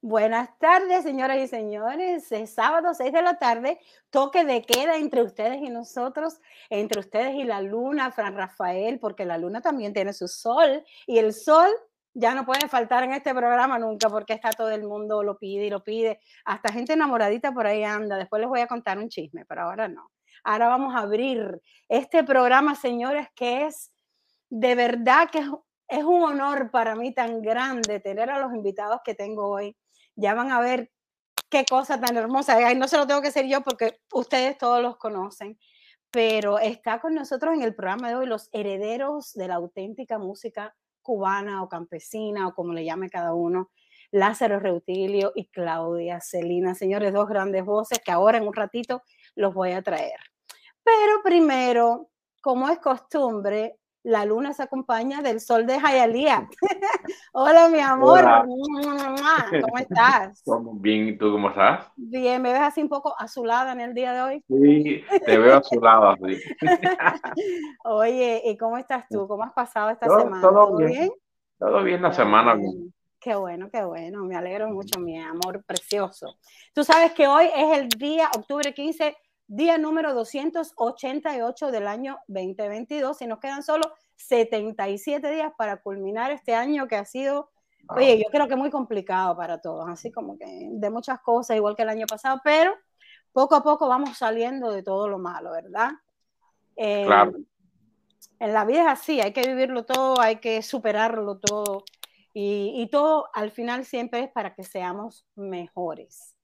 Buenas tardes, señoras y señores. Es sábado 6 de la tarde, toque de queda entre ustedes y nosotros, entre ustedes y la luna, Fran Rafael, porque la luna también tiene su sol y el sol ya no puede faltar en este programa nunca porque está todo el mundo lo pide y lo pide. Hasta gente enamoradita por ahí anda. Después les voy a contar un chisme, pero ahora no. Ahora vamos a abrir este programa, señores, que es de verdad que es, un honor para mí tan grande tener a los invitados que tengo hoy. Ya van a ver qué cosa tan hermosa. no se lo tengo que decir yo porque ustedes todos los conocen, pero está con nosotros en el programa de hoy los herederos de la auténtica música cubana o campesina o como le llame cada uno. Lázaro Reutilio y Claudia Celina, señores, dos grandes voces que ahora en un ratito los voy a traer. Pero primero, como es costumbre, la luna se acompaña del sol de Jayalía. Hola, mi amor. ¿Cómo estás? Bien, ¿y tú cómo estás? Bien, ¿me ves así un poco azulada en el día de hoy? Sí, te veo azulada, sí. Oye, ¿y cómo estás tú? ¿Cómo has pasado esta semana? Todo, bien? Todo bien la semana, bien. Qué bueno, qué bueno. Me alegro mucho, mi amor precioso. Tú sabes que hoy es el día, octubre 15, día número 288 del año 2022 y nos quedan solo 77 días para culminar este año que ha sido, oye, yo creo que muy complicado para todos, así como que de muchas cosas, igual que el año pasado, pero poco a poco vamos saliendo de todo lo malo, ¿verdad? Eh, claro. En la vida es así, hay que vivirlo todo, hay que superarlo todo y, y todo al final siempre es para que seamos mejores.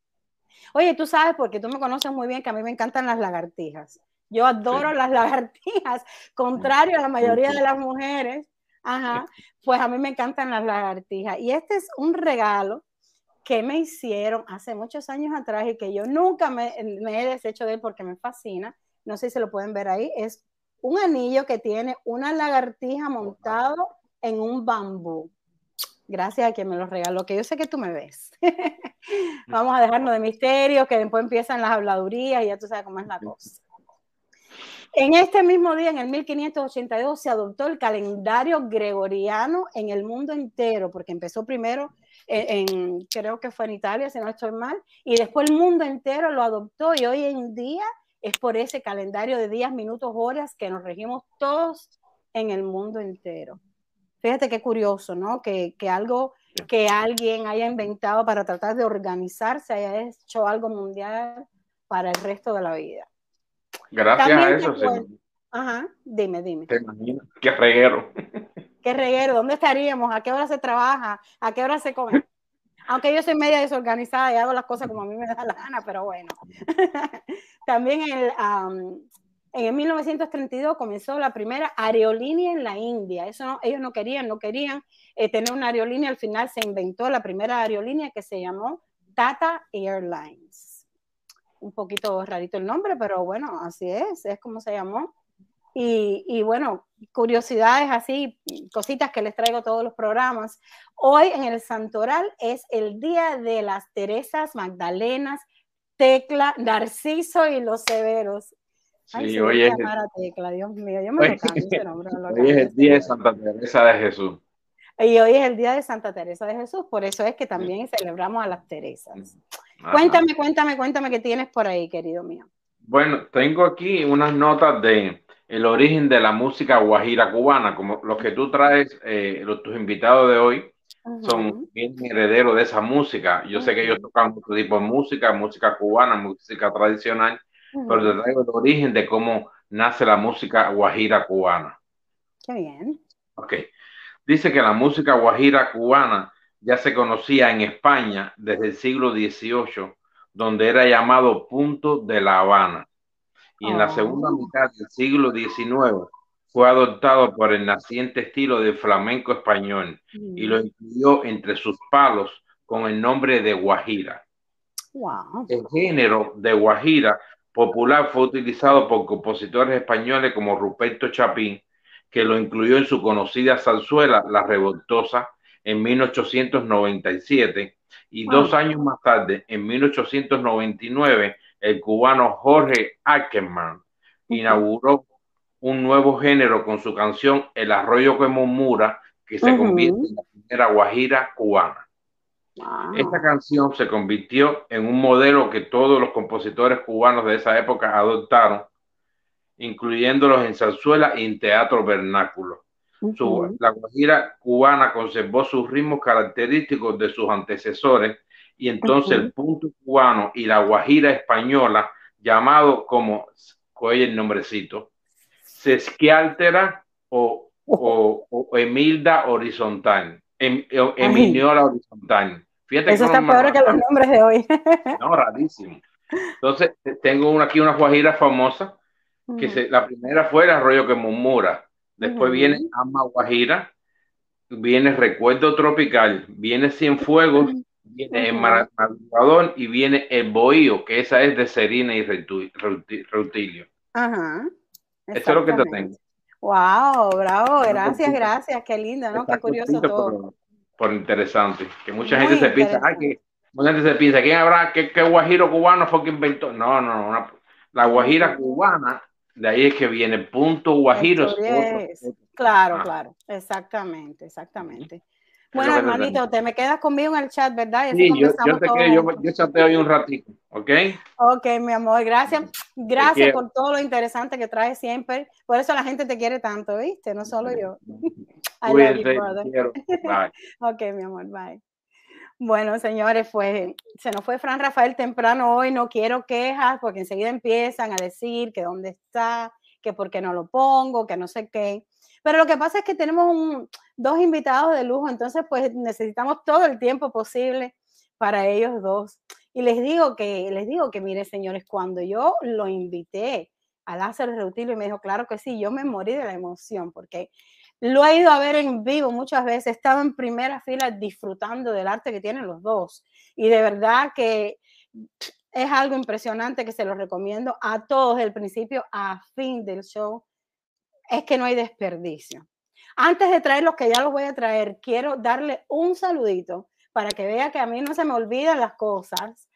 Oye, tú sabes, porque tú me conoces muy bien, que a mí me encantan las lagartijas. Yo adoro las lagartijas, contrario a la mayoría de las mujeres. Ajá, pues a mí me encantan las lagartijas. Y este es un regalo que me hicieron hace muchos años atrás y que yo nunca me, me he deshecho de él porque me fascina. No sé si lo pueden ver ahí. Es un anillo que tiene una lagartija montado en un bambú. Gracias a quien me lo regaló, que yo sé que tú me ves. Vamos a dejarnos de misterios, que después empiezan las habladurías y ya tú sabes cómo es la cosa. En este mismo día, en el 1582, se adoptó el calendario gregoriano en el mundo entero, porque empezó primero en, creo que fue en Italia, si no estoy mal, y después el mundo entero lo adoptó y hoy en día es por ese calendario de días, minutos, horas que nos regimos todos en el mundo entero. Fíjate qué curioso, ¿no? Que, que algo que alguien haya inventado para tratar de organizarse haya hecho algo mundial para el resto de la vida. Gracias a eso, sí. Ajá, dime, dime. Te imagino, qué reguero. Qué reguero, ¿dónde estaríamos? ¿A qué hora se trabaja? ¿A qué hora se come? Aunque yo soy media desorganizada y hago las cosas como a mí me da la gana, pero bueno. También el, en el 1932 comenzó la primera aerolínea en la India. Eso ellos no querían, no querían eh, tener una aerolínea. Al final se inventó la primera aerolínea que se llamó Tata Airlines. Un poquito rarito el nombre, pero bueno, así es, es como se llamó. Y, y, bueno, curiosidades así, cositas que les traigo todos los programas. Hoy en el Santoral es el día de las Teresas, Magdalenas, Tecla, Narciso y los Severos. Sí, hoy es, Dios mío, yo me hoy es el día de Santa Teresa de Jesús. Y hoy es el día de Santa Teresa de Jesús, por eso es que también celebramos a las Teresas. Cuéntame, cuéntame, cuéntame qué tienes por ahí, querido mío. Bueno, tengo aquí unas notas de el origen de la música guajira cubana, como los que tú traes, eh, los, tus invitados de hoy son bien herederos de esa música. Yo sé que ellos tocan otro tipo de música, música cubana, música tradicional, pero te traigo el origen de cómo nace la música guajira cubana. Qué bien. Ok. Dice que la música guajira cubana ya se conocía en España desde el siglo XVIII, donde era llamado Punto de La Habana. Y en la segunda oh. mitad del siglo XIX fue adoptado por el naciente estilo de flamenco español y lo incluyó entre sus palos con el nombre de guajira. Wow. El género de guajira popular fue utilizado por compositores españoles como Ruperto Chapín, que lo incluyó en su conocida zarzuela La Revoltosa en 1897 y dos años más tarde, en 1899, el cubano Jorge Ackerman inauguró un nuevo género con su canción El arroyo que murmura, que se convierte en la primera guajira cubana. Esta canción se convirtió en un modelo que todos los compositores cubanos de esa época adoptaron, incluyéndolos en zarzuela y en teatro vernáculo. la guajira cubana conservó sus ritmos característicos de sus antecesores y entonces el punto cubano y la guajira española, llamado como, oye el nombrecito, Sesquialtera o, o, o Emilda Horizontal, em, Emiliola Horizontal. Fíjate Eso está peor que los nombres de hoy. no, rarísimo. Entonces, tengo aquí una guajira famosa, que se, la primera fue el arroyo que murmura, después viene Ama Guajira, viene Recuerdo Tropical, viene Cienfuegos, viene el y viene El Bohío, que esa es de Serina y Reutilio. Ajá. Eso es lo que te tengo. Wow, bravo, gracias, gracias, qué lindo, ¿no? qué curioso todo. Por, interesante, que mucha gente se piensa, ay, que mucha gente se piensa, ¿quién habrá, qué, qué guajiro cubano fue que inventó? No, no, no, la guajira cubana, de ahí es que viene, punto guajiro. Claro, claro, exactamente, exactamente. Bueno, hermanito, te me quedas conmigo en el chat, ¿verdad? sí, yo, yo, te quedo, yo, yo chateo ahí un ratito, ¿ok? Ok, mi amor, gracias. Gracias por todo lo interesante que traes siempre. Por eso la gente te quiere tanto, ¿viste? No solo yo. I love you, brother. Bye. ok, mi amor, bye. Bueno, señores, fue, se nos fue Fran Rafael temprano hoy, no quiero quejas porque enseguida empiezan a decir que dónde está, que por qué no lo pongo, que no sé qué. Pero lo que pasa es que tenemos dos invitados de lujo, entonces pues necesitamos todo el tiempo posible para ellos dos. Y les digo que, les digo que, mire, señores, cuando yo lo invité a Lázaro Reutilio y me dijo, claro que sí, yo me morí de la emoción porque lo he ido a ver en vivo muchas veces, he estado en primera fila disfrutando del arte que tienen los dos. Y de verdad que es algo impresionante que se lo recomiendo a todos, del principio a fin del show es que no hay desperdicio. Antes de traer los que ya los voy a traer, quiero darle un saludito para que vea que a mí no se me olvidan las cosas.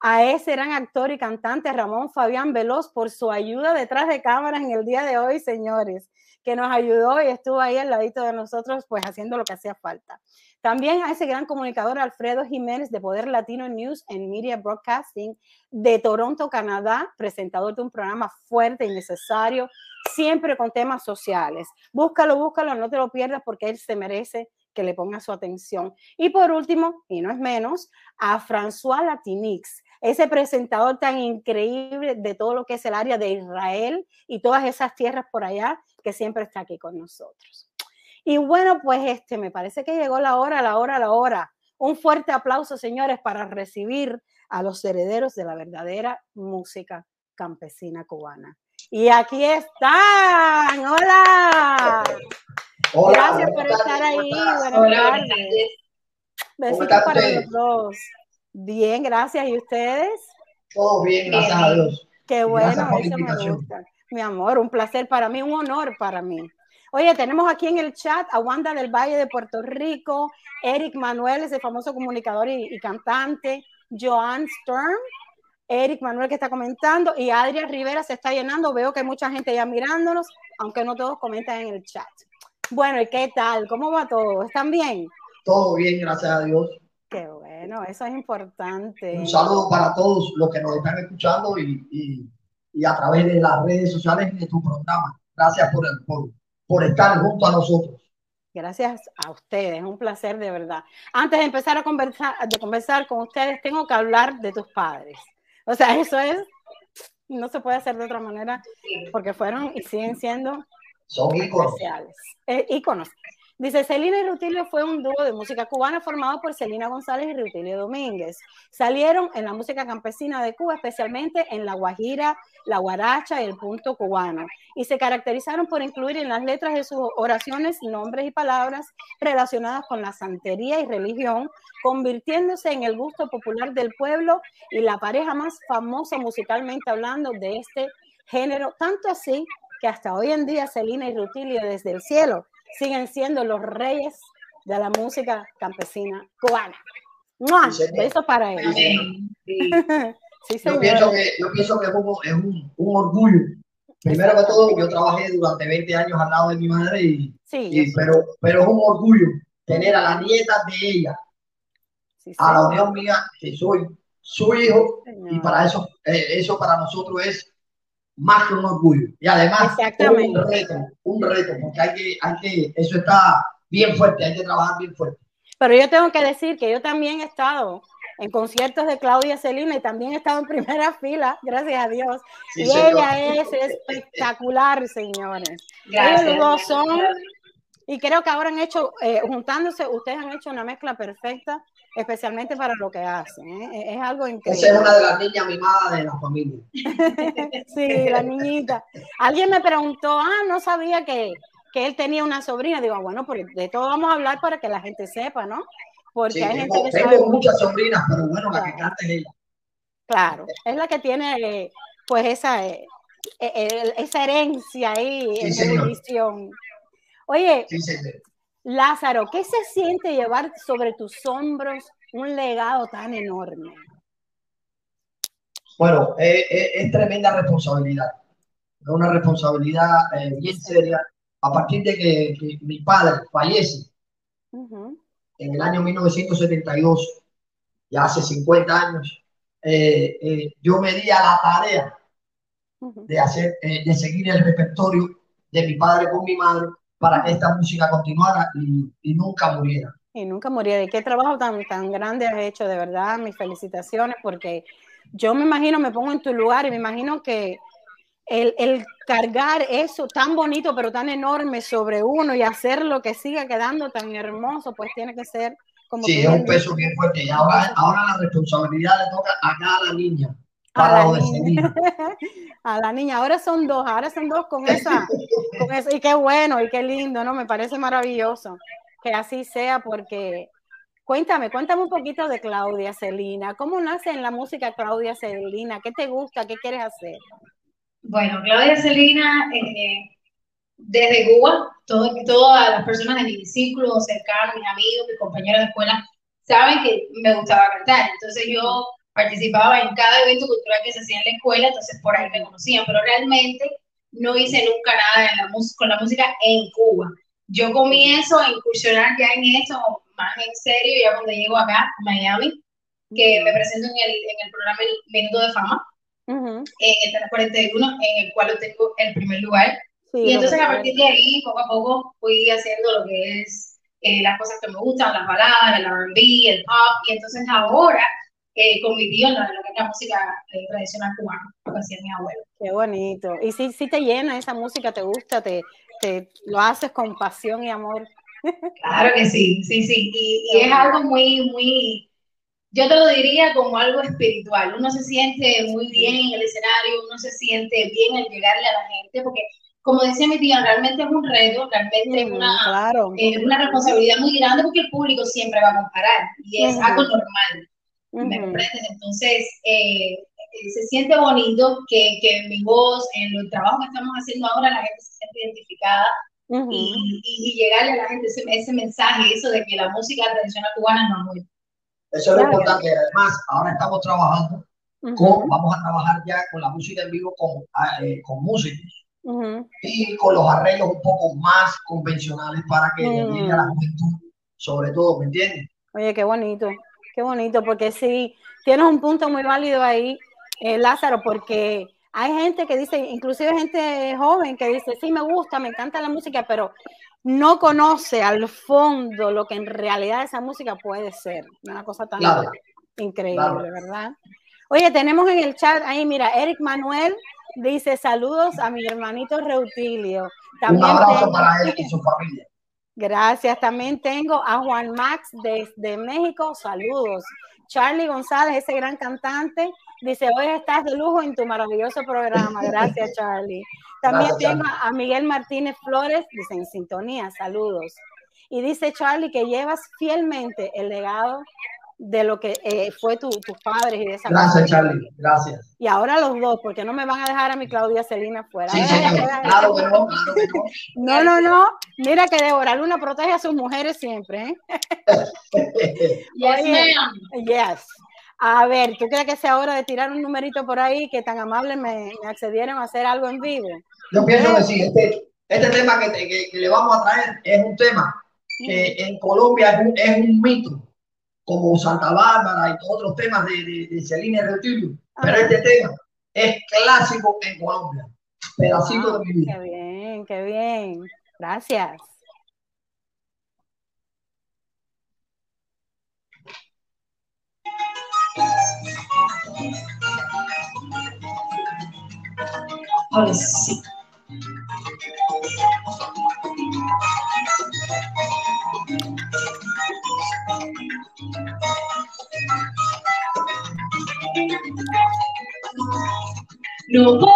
A ese gran actor y cantante Ramón Fabián Veloz por su ayuda detrás de cámaras en el día de hoy, señores, que nos ayudó y estuvo ahí al ladito de nosotros, pues haciendo lo que hacía falta. También a ese gran comunicador Alfredo Jiménez de Poder Latino News and Media Broadcasting de Toronto, Canadá, presentador de un programa fuerte y necesario, siempre con temas sociales. Búscalo, búscalo, no te lo pierdas porque él se merece que le ponga su atención. Y por último, y no es menos, a François Latinix, ese presentador tan increíble de todo lo que es el área de Israel y todas esas tierras por allá, que siempre está aquí con nosotros. Y bueno, pues este, me parece que llegó la hora, la hora, la hora. Un fuerte aplauso, señores, para recibir a los herederos de la verdadera música campesina cubana. Y aquí están. Hola. Gracias por estar ahí. Buenas tardes. Besitos para los dos. Bien, gracias. ¿Y ustedes? Todo bien, gracias a Dios. Qué bueno, eso me gusta. Mi amor, un placer para mí, un honor para mí. Oye, tenemos aquí en el chat a Wanda del Valle de Puerto Rico, Eric Manuel, ese famoso comunicador y, cantante, Joan Sturm, Eric Manuel que está comentando y Adrián Rivera se está llenando. Veo que hay mucha gente ya mirándonos, aunque no todos comentan en el chat. Bueno, ¿y qué tal? ¿Cómo va todo? ¿Están bien? Todo bien, gracias a Dios. Qué bueno, eso es importante. Un saludo para todos los que nos están escuchando y, a través de las redes sociales de tu programa. Gracias por, el, por, por estar junto a nosotros. Gracias a ustedes, es un placer de verdad. Antes de empezar a conversar, de conversar con ustedes, tengo que hablar de tus padres. O sea, eso es, no se puede hacer de otra manera, porque fueron y siguen siendo Son íconos. especiales. Eh, íconos. Dice, Celina y Rutilio fue un dúo de música cubana formado por Celina González y Rutilio Domínguez. Salieron en la música campesina de Cuba, especialmente en la guajira, la guaracha y el punto cubano, y se caracterizaron por incluir en las letras de sus oraciones nombres y palabras relacionadas con la santería y religión, convirtiéndose en el gusto popular del pueblo y la pareja más famosa musicalmente hablando de este género, tanto así que hasta hoy en día Celina y Rutilio desde el cielo siguen siendo los reyes de la música campesina cubana. ¡Mua! Eso para ellos. yo, pienso que, yo pienso que es, un, un, orgullo. Primero que todo, yo trabajé durante 20 años al lado de mi madre, y, pero, pero es un orgullo tener a las nietas de ella a la unión mía, que soy su hijo, y para eso, eh, eso para nosotros es más que un orgullo. Y además, un reto, un reto, porque hay que, hay que, eso está bien fuerte, hay que trabajar bien fuerte. Pero yo tengo que decir que yo también he estado en conciertos de Claudia Celina y también he estado en primera fila, gracias a Dios. y ella es espectacular, señores. Gracias. Ellos dos son, y creo que ahora han hecho, eh, juntándose, ustedes han hecho una mezcla perfecta especialmente para lo que hacen. ¿eh? Es algo increíble. Esa es una de las niñas mimadas de la familia. sí, la niñita. Alguien me preguntó, ah, no sabía que, que él tenía una sobrina. Digo, ah, bueno, pues de todo vamos a hablar para que la gente sepa, ¿no? Porque hay gente que tengo muchas sobrinas, pero bueno, la que canta es ella. Claro, es la que tiene pues esa, eh, eh, esa herencia ahí, esa bendición. Oye, sí, Lázaro, ¿qué se siente llevar sobre tus hombros un legado tan enorme? Bueno, es tremenda responsabilidad. Es una responsabilidad eh, bien seria. A partir de que, mi padre fallece en el año 1972, ya hace 50 años, eh, eh, yo me di a la tarea de, hacer, de seguir el repertorio de mi padre con mi madre para que esta música continuara y, nunca muriera. Y nunca muriera. Y qué trabajo tan, tan grande has hecho, de verdad, mis felicitaciones, porque yo me imagino, me pongo en tu lugar y me imagino que el, el, cargar eso tan bonito, pero tan enorme sobre uno y hacer lo que siga quedando tan hermoso, pues tiene que ser como... Sí, es un peso bien fuerte. Y ahora, ahora la responsabilidad le toca a cada niña a la, niña. a la niña. Ahora son dos, ahora son dos con esa, con eso. Y qué bueno y qué lindo, ¿no? Me parece maravilloso que así sea porque... Cuéntame, cuéntame un poquito de Claudia Celina. ¿Cómo nace en la música Claudia Celina? ¿Qué te gusta? ¿Qué quieres hacer? Bueno, Claudia Celina, eh, desde Cuba, todo, todas las personas de mi círculo cercano, mis amigos, mis compañeros de escuela, saben que me gustaba cantar. Entonces yo participaba en cada evento cultural que se hacía en la escuela, entonces por ahí me conocían, pero realmente no hice nunca nada la con la música en Cuba. Yo comienzo a incursionar ya en esto más en serio ya cuando llego acá, a Miami, que me presento en el, en el programa El Minuto de Fama, en el 41, en el cual obtengo el primer lugar. y entonces a partir de ahí, poco a poco, fui haciendo lo que es eh, las cosas que me gustan, las baladas, el R&B, el pop, y entonces ahora eh, con mi tío en, lo que es la música eh, tradicional cubana, lo que hacía mi abuelo. Qué bonito. Y si, si te llena esa música, te gusta, te, te lo haces con pasión y amor. Claro que sí, sí, sí. Y, y es algo muy, muy, yo te lo diría como algo espiritual. Uno se siente muy bien en el escenario, uno se siente bien al llegarle a la gente, porque como decía mi tía, realmente es un reto, realmente es una, eh, una responsabilidad muy grande porque el público siempre va a comparar y es algo normal. ¿Me Entonces, eh, eh, se siente bonito que, que, mi voz, en el trabajo que estamos haciendo ahora, la gente se siente identificada y, y, llegarle a la gente ese, ese, mensaje, eso de que la música tradicional cubana no muere. Eso es lo importante. Además, ahora estamos trabajando con, vamos a trabajar ya con la música en vivo con, ah, eh, con músicos. Y con los arreglos un poco más convencionales para que llegue a la juventud, sobre todo, ¿me entiendes? Oye, qué bonito. Qué bonito, porque sí, tienes un punto muy válido ahí, eh, Lázaro, porque hay gente que dice, inclusive gente joven que dice, sí, me gusta, me encanta la música, pero no conoce al fondo lo que en realidad esa música puede ser. Una cosa tan increíble, ¿verdad? Oye, tenemos en el chat ahí, mira, Eric Manuel dice saludos a mi hermanito Reutilio. También Un abrazo para él y su familia. Gracias. También tengo a Juan Max desde México. Saludos. Charlie González, ese gran cantante, dice, hoy estás de lujo en tu maravilloso programa. Gracias, Charlie. También tengo a Miguel Martínez Flores, dice, en sintonía, saludos. Y dice Charlie que llevas fielmente el legado de lo que eh, fue tu, tus padres y de esa Gracias, Charlie, gracias. Y ahora los dos, porque no me van a dejar a mi Claudia Celina fuera. Sí, claro que no, no. No, no, Mira que Débora Luna protege a sus mujeres siempre. ¿eh? yes, A ver, ¿tú crees que sea hora de tirar un numerito por ahí que tan amables me, accedieron a hacer algo en vivo? Yo pienso que sí, este, este tema que, que, le vamos a traer es un tema que en Colombia es un, es un mito como Santa Bárbara y otros temas de, de, de Celina Reutilio. Pero este tema es clásico en Colombia. Pedacito de mi vida. Qué bien, qué bien. Gracias. Ahora sí. No puedo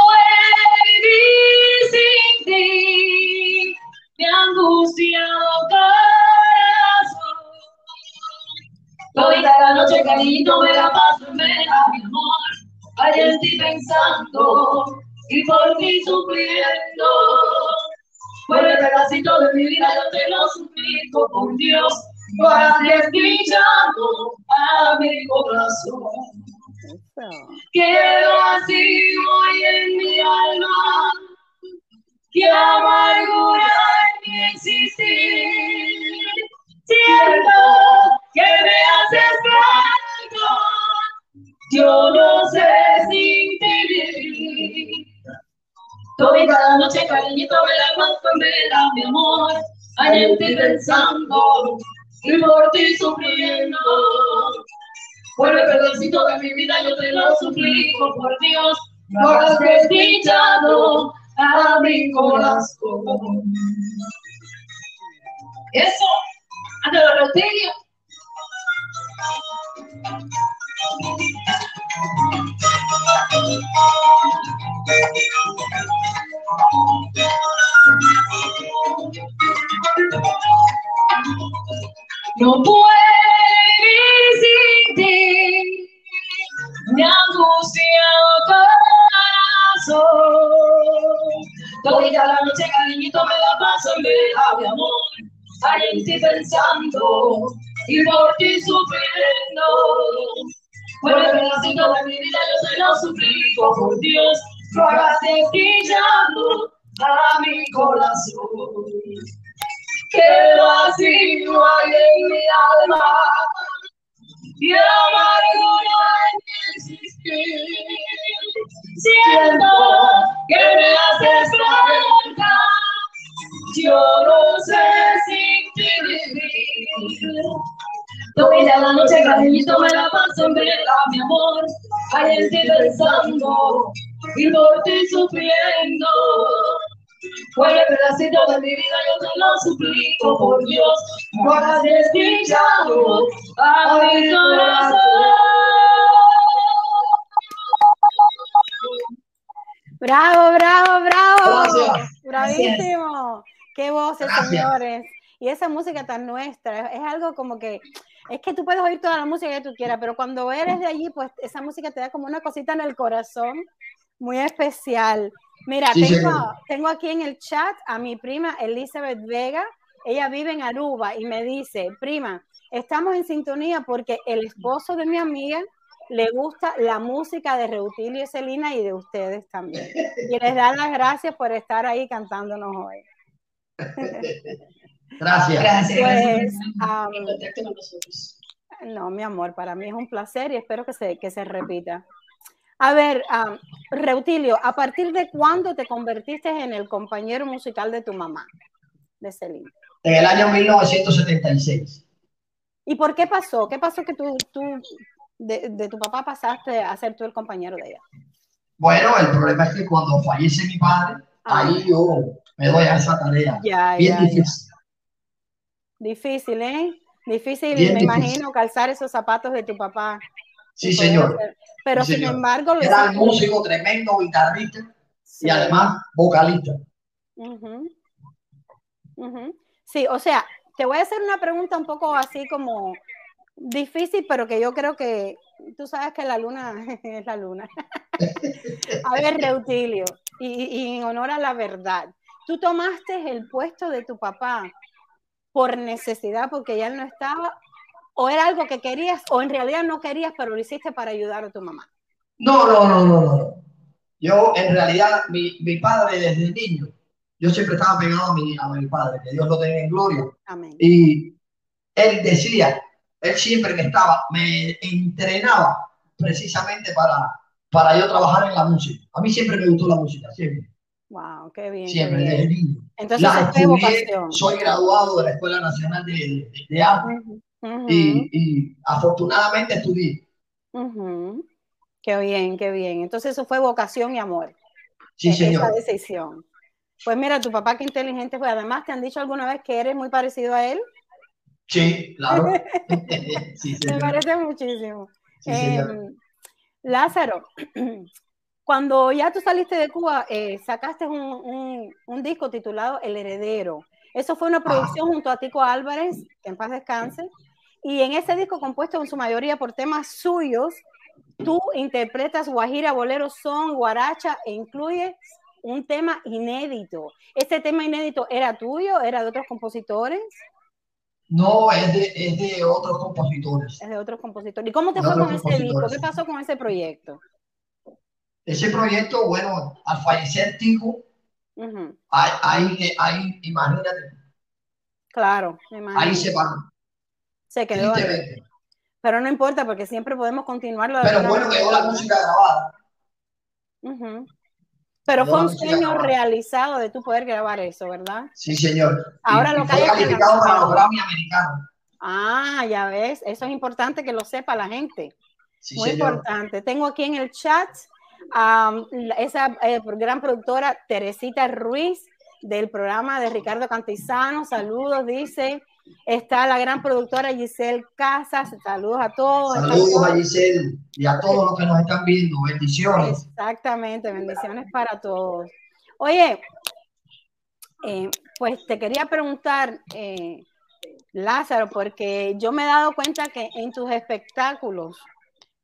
vivir sin ti, mi angustiado corazón. Toda la noche, cariño, me la paso en vela, mi amor, hay en ti pensando y por ti sufriendo. El pedacito de mi vida yo te lo suplico, por Dios, hagas desdichado a mi corazón. Quedo así hoy en mi alma, que amargura en mi existir. Siento que me haces falta, yo no sé sin ti. Toda cada noche, cariñito, me la vela, mi amor, hay en ti pensando pedacito de mi vida yo te lo suplico, por Dios, no has desdichado a mi corazón. Eso, ante la Reutilio. No puedo Toda la noche, cariñito, me la paso en vela, mi amor, ahí en ti pensando y por ti sufriendo. Por el pedacito de mi vida yo te lo suplico, por Dios, no hagas desdichado a mi corazón. Quedo así, no hay en mi alma, y amargura en mi existir. Siento que me haces falta, yo no sé sin ti vivir. Toda la noche, cariñito, me la paso en vela, mi amor, ahí en ti pensando y por ti sufriendo. El pedacito de mi vida yo te lo suplico, por Dios, no hagas desdichado a mi corazón. Bravo, bravo, bravo. Gracias. Bravísimo. Qué voces, Gracias. señores. Y esa música tan nuestra, es, es algo como que, es que tú puedes oír toda la música que tú quieras, pero cuando eres de allí, pues esa música te da como una cosita en el corazón muy especial. Mira, Sí, tengo, señor. tengo aquí en el chat a mi prima Elizabeth Vega. Ella vive en Aruba y me dice, prima, estamos en sintonía porque el esposo de mi amiga le gusta la música de Reutilio y Celina y de ustedes también. Y les da las gracias por estar ahí cantándonos hoy. Gracias. Gracias, Pues, gracias. No, mi amor, para mí es un placer y espero que se, que se repita. A ver, um, Reutilio, ¿a partir de cuándo te convertiste en el compañero musical de tu mamá, de Celine? En el año 1976. ¿Y por qué pasó? ¿Qué pasó que tú, tú de, de tu papá pasaste a ser tú el compañero de ella? Bueno, el problema es que cuando fallece mi padre, Ah. ahí yo me doy a esa tarea. Ya, Bien ya, ya. difícil. Difícil, ¿eh? Difícil, Bien me difícil. imagino, calzar esos zapatos de tu papá. Sí, señor. hacer- Pero Sí, sin señor. embargo, lo Era hiciste- músico tremendo, guitarrista Sí. y además vocalista. Sí, o sea, te voy a hacer una pregunta un poco así como difícil, pero que yo creo que tú sabes que la luna es la luna. A ver, Reutilio, y, y en honor a la verdad, tú tomaste el puesto de tu papá por necesidad, porque ya él no estaba, o era algo que querías, o en realidad no querías, pero lo hiciste para ayudar a tu mamá. No, no, no, no, no. Yo, en realidad, mi, mi padre desde niño, yo siempre estaba pegado a mi, a mi padre, que Dios lo tenga en gloria. Amén. Y él decía, él siempre me estaba, me entrenaba precisamente para, para yo trabajar en la música. A mí siempre me gustó la música, siempre. Wow, qué bien. Siempre, qué bien. desde niño. Entonces, La estudié, vocación. soy graduado de la Escuela Nacional de, de- de Arte Y, y afortunadamente estudié. Qué bien, qué bien. Entonces, eso fue vocación y amor. Sí, e- Esa señor. decisión. Pues mira, tu papá qué inteligente fue. Además, ¿te han dicho alguna vez que eres muy parecido a él? Sí, claro. sí, Me parece muchísimo. Sí. Em, Lázaro, cuando ya tú saliste de Cuba, eh, sacaste un, un- un disco titulado El Heredero. Eso fue una producción junto a Tico Álvarez, que en paz descanse. Y en ese disco, compuesto en su mayoría por temas suyos, tú interpretas guajira, bolero, son, guaracha e incluyes un tema inédito. ¿Ese tema inédito era tuyo? ¿Era de otros compositores? No, es de, es de otros compositores. Es de otros compositores. ¿Y cómo te De fue con ese disco? ¿Qué pasó con ese proyecto? Ese proyecto, bueno, al fallecer Tico, Ujú, ahí, ahí, ahí, imagínate, Claro, imagino. ahí se paró, Se quedó ahí. tristemente. Pero no importa porque siempre podemos continuarlo. de Pero alguna bueno, quedó la música grabada. Ujú. Pero fue un sueño realizado de tú poder grabar eso, ¿verdad? Sí, señor. Ahora y, lo y que hay que para lanzarlo. los Grammy americanos. Ah, ya ves, eso es importante que lo sepa la gente. Sí, Muy señor. importante. Tengo aquí en el chat la- esa eh, gran productora Teresita Ruiz del programa de Ricardo Cantizano. Saludos, dice. Está la gran productora Giselle Casas. Saludos a todos. Saludos a Giselle y a todos los que nos están viendo. Bendiciones. Exactamente, bendiciones para todos. Oye, eh, pues te quería preguntar, eh, Lázaro, porque yo me he dado cuenta que en tus espectáculos,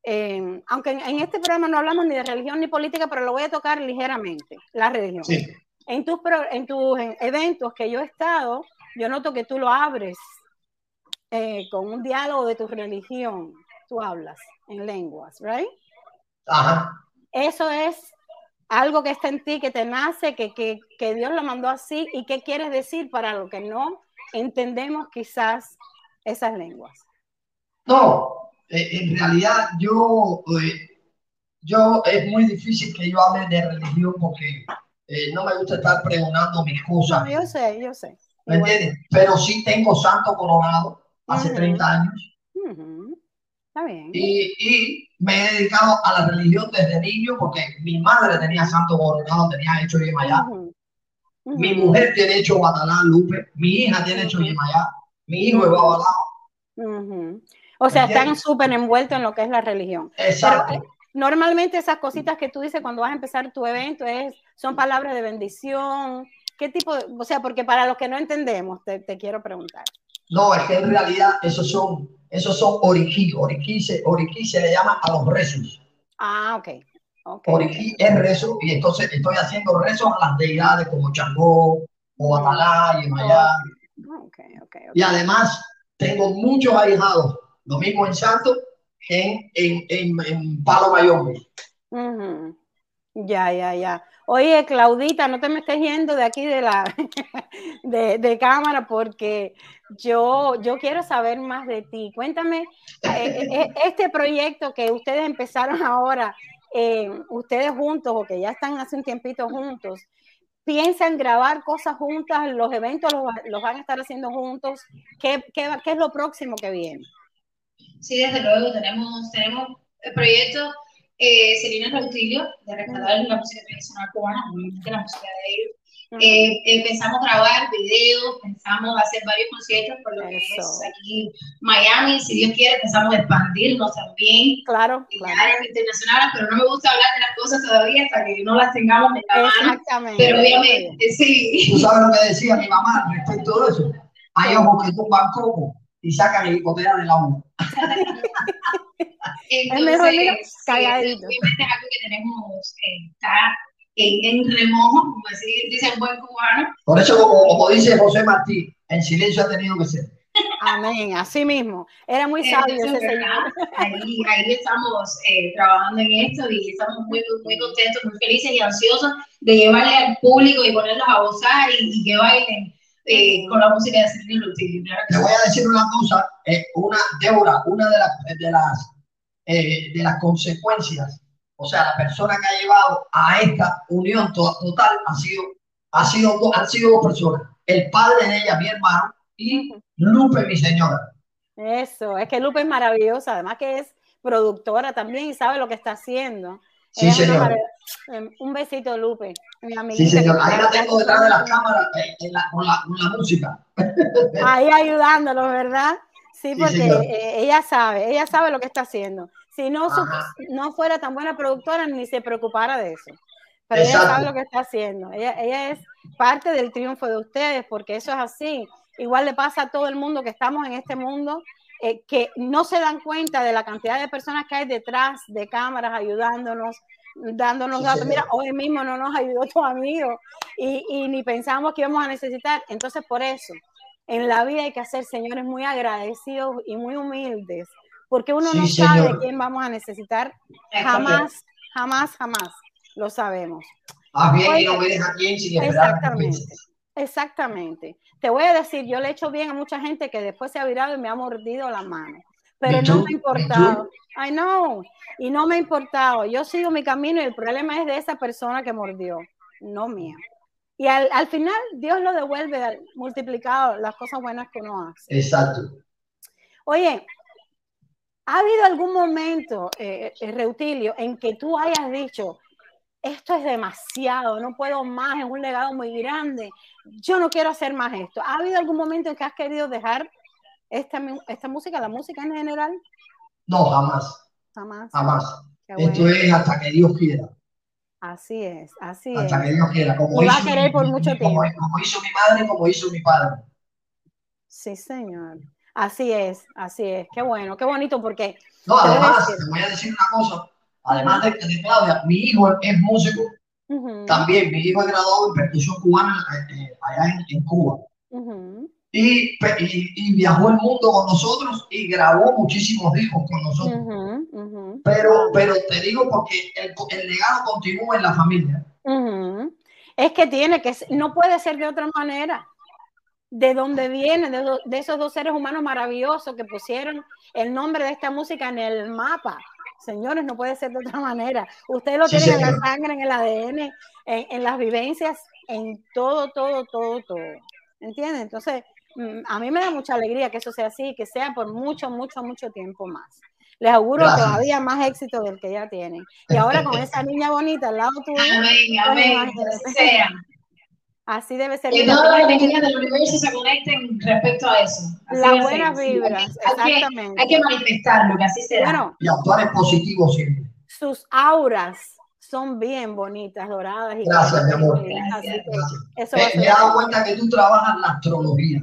eh, aunque en, en este programa no hablamos ni de religión ni política, pero lo voy a tocar ligeramente, la religión. Sí, En tus, pro- en tus eventos que yo he estado, yo noto que tú lo abres eh, con un diálogo de tu religión. Tú hablas en lenguas, ¿right? ajá. Eso es algo que está en ti, que te nace, que, que, que Dios lo mandó así. ¿Y qué quieres decir para lo que no entendemos quizás esas lenguas? No, eh, en realidad yo, eh, yo es muy difícil que yo hable de religión porque eh, no me gusta estar pregonando mis cosas. No, yo sé, yo sé. ¿Me entiendes? Pero sí tengo santo coronado hace Ujú. 30 años Ujú. Está bien. y, y me he dedicado a la religión desde niño porque mi madre tenía santo coronado, tenía hecho Yemayá. Ujú. Mi mujer tiene hecho Guatalá, Lupe. Mi hija tiene hecho. Yemayá. Mi hijo es. Babalao. O sea, están súper envueltos en lo que es la religión. Exacto. Pero, Normalmente esas cositas que tú dices cuando vas a empezar tu evento es, son palabras de bendición. ¿Qué tipo de, o sea, porque para los que no entendemos, te, te quiero preguntar. No, es que en realidad esos son, esos son oriquí. Oriquí se, oriquí se le llama a los rezos. Ah, ok. ok. Oriquí es rezo y entonces estoy haciendo rezos a las deidades como Changó, o Atalá, Yemayá. Ah, Ok, ok, ok. Y además tengo muchos ahijados, lo mismo en Santo que en, en, en, en Palo Mayor. Ujú. Ya, ya, ya. Oye, Claudita, no te me estés yendo de aquí de la de, cámara porque yo, yo quiero saber más de ti. Cuéntame, eh, eh, este proyecto que ustedes empezaron ahora, eh, ustedes juntos o que ya están hace un tiempito juntos, ¿piensan grabar cosas juntas? ¿Los eventos los, los van a estar haciendo juntos? ¿Qué, qué, qué es lo próximo que viene? Sí, desde luego tenemos, tenemos el proyecto eh, Selena Rautilio de rescatar la música tradicional cubana, obviamente la música de ellos. Ujú. Eh, empezamos a grabar videos, pensamos hacer varios conciertos por lo que es aquí Miami, si Dios quiere, pensamos expandirnos también Claro, en claro. áreas internacionales, pero no me gusta hablar de las cosas todavía hasta que no las tengamos en la mano. Exactamente. Pero obviamente, sí. ¿Tú sabes lo que decía mi mamá respecto de eso? Hay ojos que tumban coco y sacan el hipoteca del agua. Entonces, mejor, mira, sí, calladito. obviamente es algo que tenemos, eh, está en, en remojo, como decir, dice el buen cubano. Por eso, como, como dice José Martí, en silencio ha tenido que ser. Amén, así mismo. Era muy sabio Entonces, ese ¿verdad? señor. Ahí, ahí estamos eh, trabajando en esto y estamos muy, muy, contentos, muy felices y ansiosos de llevarle al público y ponerlos a gozar y, y que bailen eh, con la música de Celina Rutilio. Te voy a decir una cosa, eh, una, Débora, una de las, de las, eh, de las consecuencias, o sea, la persona que ha llevado a esta unión total ha sido, ha sido, han sido dos personas, el padre de ella, mi hermano, y Lupe, mi señora. Eso, es que Lupe es maravillosa, además que es productora también y sabe lo que está haciendo. Sí, señor. Em, un besito, Lupe, mi Sí, señor. Ahí la tengo detrás de las cámaras eh, con, la, música. Ahí ayudándolo, ¿verdad? Sí, porque eh, ella sabe, ella sabe lo que está haciendo. Si no, no fuera tan buena productora, ni se preocupara de eso. Pero ella sabe lo que está haciendo. Ella, ella es parte del triunfo de ustedes, porque eso es así. Igual le pasa a todo el mundo que estamos en este mundo eh, que no se dan cuenta de la cantidad de personas que hay detrás de cámaras ayudándonos, dándonos datos. Mira, hoy mismo no nos ayudó tu amigo y, y, ni pensamos que íbamos a necesitar. Entonces, por eso, en la vida hay que ser, señores, muy agradecidos y muy humildes, porque uno no sabe quién vamos a necesitar jamás, jamás, jamás lo sabemos. Ah, bien, y no me deja quién sin Exactamente. Exactamente. Te voy a decir, yo le he hecho bien a mucha gente que después se ha virado y me ha mordido la mano. Pero no me ha importado. I know. Y no me ha importado. Yo sigo mi camino y el problema es de esa persona que mordió, no mío. Y al, final Dios lo devuelve multiplicado las cosas buenas que uno hace. Exacto. Oye, ¿ha habido algún momento, eh, eh, Reutilio, en que tú hayas dicho, esto es demasiado, no puedo más, es un legado muy grande, yo no quiero hacer más esto. ¿Ha habido algún momento en que has querido dejar esta, esta música, la música en general? No, jamás. Jamás. Jamás. Esto es hasta que Dios quiera. Así es, así es. Hasta que Dios quiera. Como va a querer por mucho tiempo. Como, hizo mi madre, como hizo mi padre. Sí, señor. Así es, así es. Qué bueno, qué bonito porque... No, además, te voy a decir una cosa además de, de, Claudia, mi hijo es músico. También mi hijo es graduado en percusión cubana eh, eh, allá en, Cuba. Y, y, viajó el mundo con nosotros y grabó muchísimos discos con nosotros. Pero, pero te digo porque el, el legado continúa en la familia. Es que tiene que, no puede ser de otra manera de dónde viene, de, de, esos dos seres humanos maravillosos que pusieron el nombre de esta música en el mapa. Señores, no puede ser de otra manera. Ustedes lo tienen en la sangre, en el ADN, en, las vivencias, en todo, todo, todo, todo. ¿Entienden? Entonces, a mí me da mucha alegría que eso sea así, que sea por mucho, mucho, mucho tiempo más. Les auguro todavía más éxito del que ya tienen. Y ahora con esa niña bonita al lado tuyo. Amén, amén. Sea. Así debe ser. Que todas las energías del universo se conecten respecto a eso. las buenas vibras, exactamente. Hay que, manifestarlo, que así será. Bueno, y actuar en positivo siempre. Sus auras son bien bonitas, doradas. Y gracias, mi amor. Eso me, he dado cuenta que tú trabajas la astrología.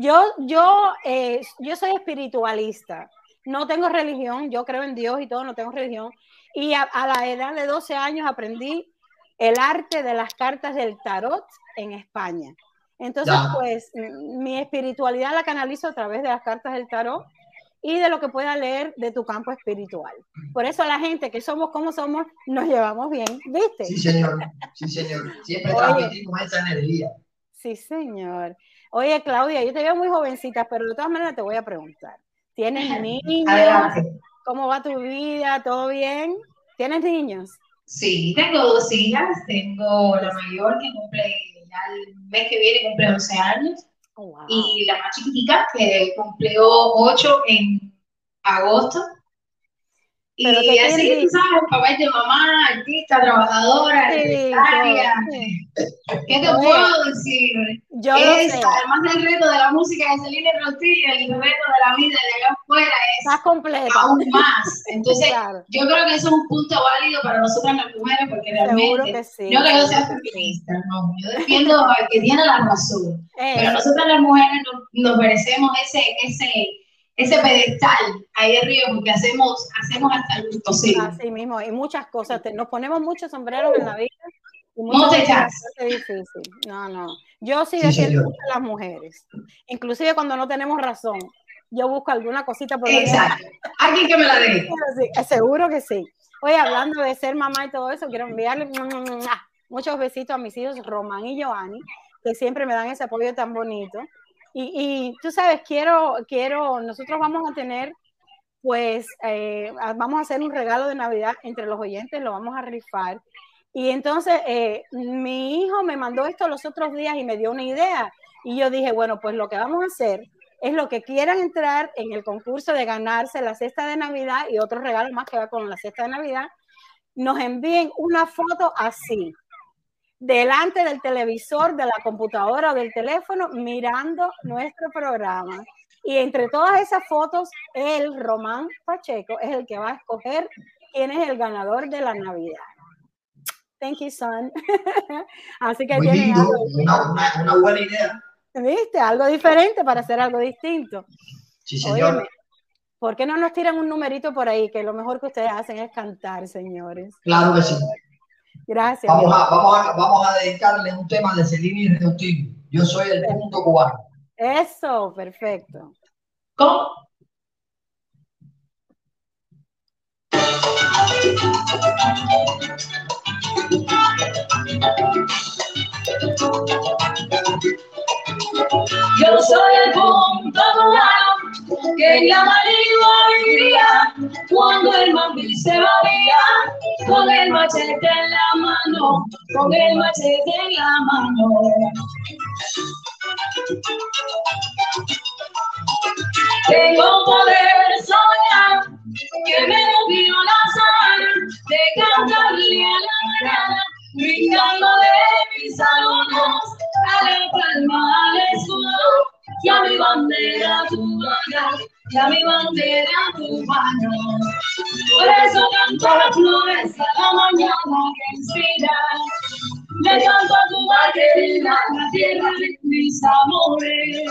Yo, yo, eh, yo soy espiritualista. No tengo religión, yo creo en Dios y todo, no tengo religión. Y a, a la edad de 12 años aprendí el arte de las cartas del tarot en España. Entonces, pues mi espiritualidad la canalizo a través de las cartas del tarot y de lo que pueda leer de tu campo espiritual. Por eso la gente que somos como somos, nos llevamos bien, ¿viste? Sí, señor. Sí, señor. Siempre transmitimos esa energía. Sí, señor. Oye, Claudia, yo te veo muy jovencita, pero de todas maneras te voy a preguntar. ¿Tienes niños? ¿Cómo va tu vida? ¿Todo bien? ¿Tienes niños? Sí, tengo dos hijas. Tengo la mayor que cumple, ya el mes que viene cumple 11 años. Oh, y la más chiquitica que cumplió 8 en agosto. Y así, tú sabes, papá y mamá, artista, trabajadora, sí, ¿Qué te puedo decir? Yo es, además del reto de la música de Celina Rostilla, el reto de la vida de allá afuera es completa. aún más. Entonces, yo creo que eso es un punto válido para nosotras las mujeres, porque realmente, que sí, yo que yo sea feminista, no, yo defiendo al que tiene la razón, pero nosotras las mujeres nos, nos merecemos ese, ese ese pedestal ahí arriba porque hacemos, hacemos hasta el gusto, sí. Así mismo, y muchas cosas. Nos ponemos muchos sombreros en la vida. Y no difícil. No, no. Yo sí defiendo mucho a las mujeres. Inclusive cuando no tenemos razón. Yo busco alguna cosita por Exacto. Alguien que me la dé. Sí, seguro que sí. Oye, hablando de ser mamá y todo eso, quiero enviarle muchos besitos a mis hijos Román y Joanny, que siempre me dan ese apoyo tan bonito. Y, tú sabes, quiero, quiero, nosotros vamos a tener, pues, eh, vamos a hacer un regalo de Navidad entre los oyentes, lo vamos a rifar. Y entonces eh, mi hijo me mandó esto los otros días y me dio una idea. Y yo dije, bueno, pues lo que vamos a hacer es lo que quieran entrar en el concurso de ganarse la cesta de Navidad y otros regalos más que va con la cesta de Navidad, nos envíen una foto así, delante del televisor, de la computadora o del teléfono, mirando nuestro programa. Y entre todas esas fotos, el Román Pacheco es el que va a escoger quién es el ganador de la Navidad. Thank you, son. Así que tiene una, buena idea. ¿Viste? Algo diferente para hacer algo distinto. Sí, señor. ¿Por qué no nos tiran un numerito por ahí? Que lo mejor que ustedes hacen es cantar, señores. Claro que sí. Gracias. Vamos a, vamos a, vamos a dedicarle un tema de Celini y Yo soy el punto cubano. Eso, perfecto. ¿Cómo? Yo soy el punto cubano que la marido vivía cuando el mambi se movía con el machete en la mano, con el machete en la mano. Tengo poder soñar que me movió la sal de cantarle a la mañana, brincando de mis alumnos a la palma al escudo, y a mi bandera tu mano, y a mi bandera tu mano. Por eso canto las flores a la mañana que inspira. Le canto a tu querida, la tierra de mis amores.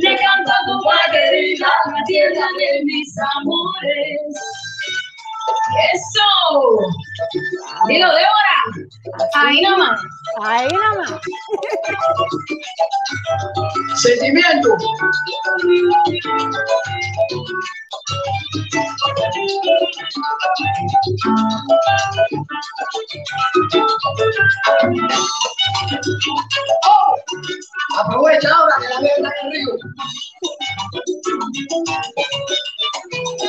Le canto a tu querida, la tierra de mis amores. ¡Eso! Dilo, Débora. Ahí nomás. Ahí nomás. Sentimiento. Oh, aprovecha ahora que la veo en el río.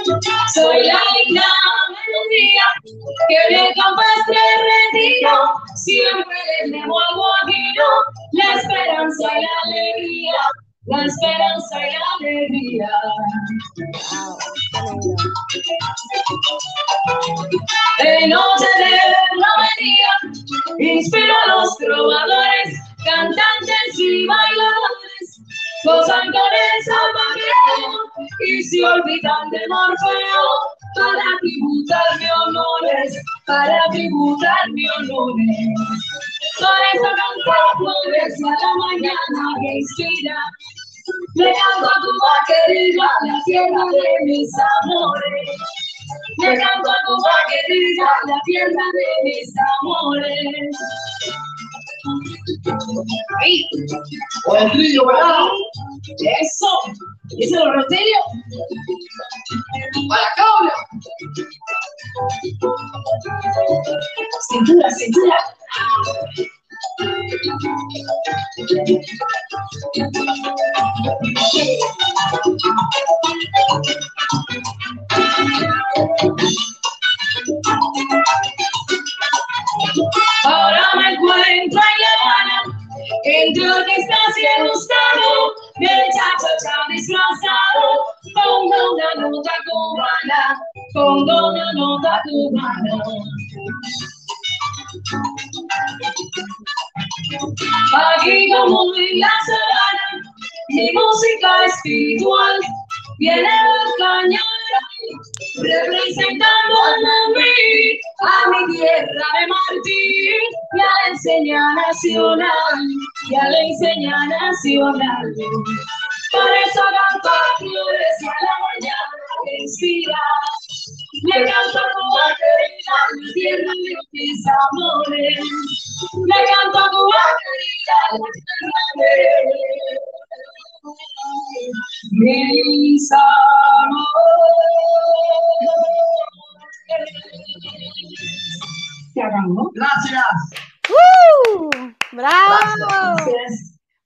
Soy la linda melodía que le campestre retiro, siempre le llevo al guajiro la esperanza y la alegría, la esperanza y la alegría. De noche de romería, inspiro a los trovadores, cantantes y bailadores, gozan con esa y se olvidan de Morfeo para tributarme honores, para tributarme honores. Por eso canto flores a la mañana que inspira. Le canto a tu querida, la tierra de mis amores. Le canto a tu querida, la tierra de mis amores. Ahí. O el río, ¿verdad? Eso. ¿Ese lo Rogelio? ¡A la cabra! Cintura, cintura. Ahora me encuentro en La Habana, entre orquestas y el gustado, del cha-cha-cha disfrazado, con una nota cubana, con una nota cubana. Aquí como en la sabana, mi música espiritual viene del cañón representando a mí, a mi tierra de Martín, y a la enseña nacional, y a la enseña nacional. Por eso canto a flores a la mañana que inspira, le canto a Cuba querida, la tierra de mis amores, le canto a Cuba querida, la tierra de mis amores. Gracias. ¡Uh!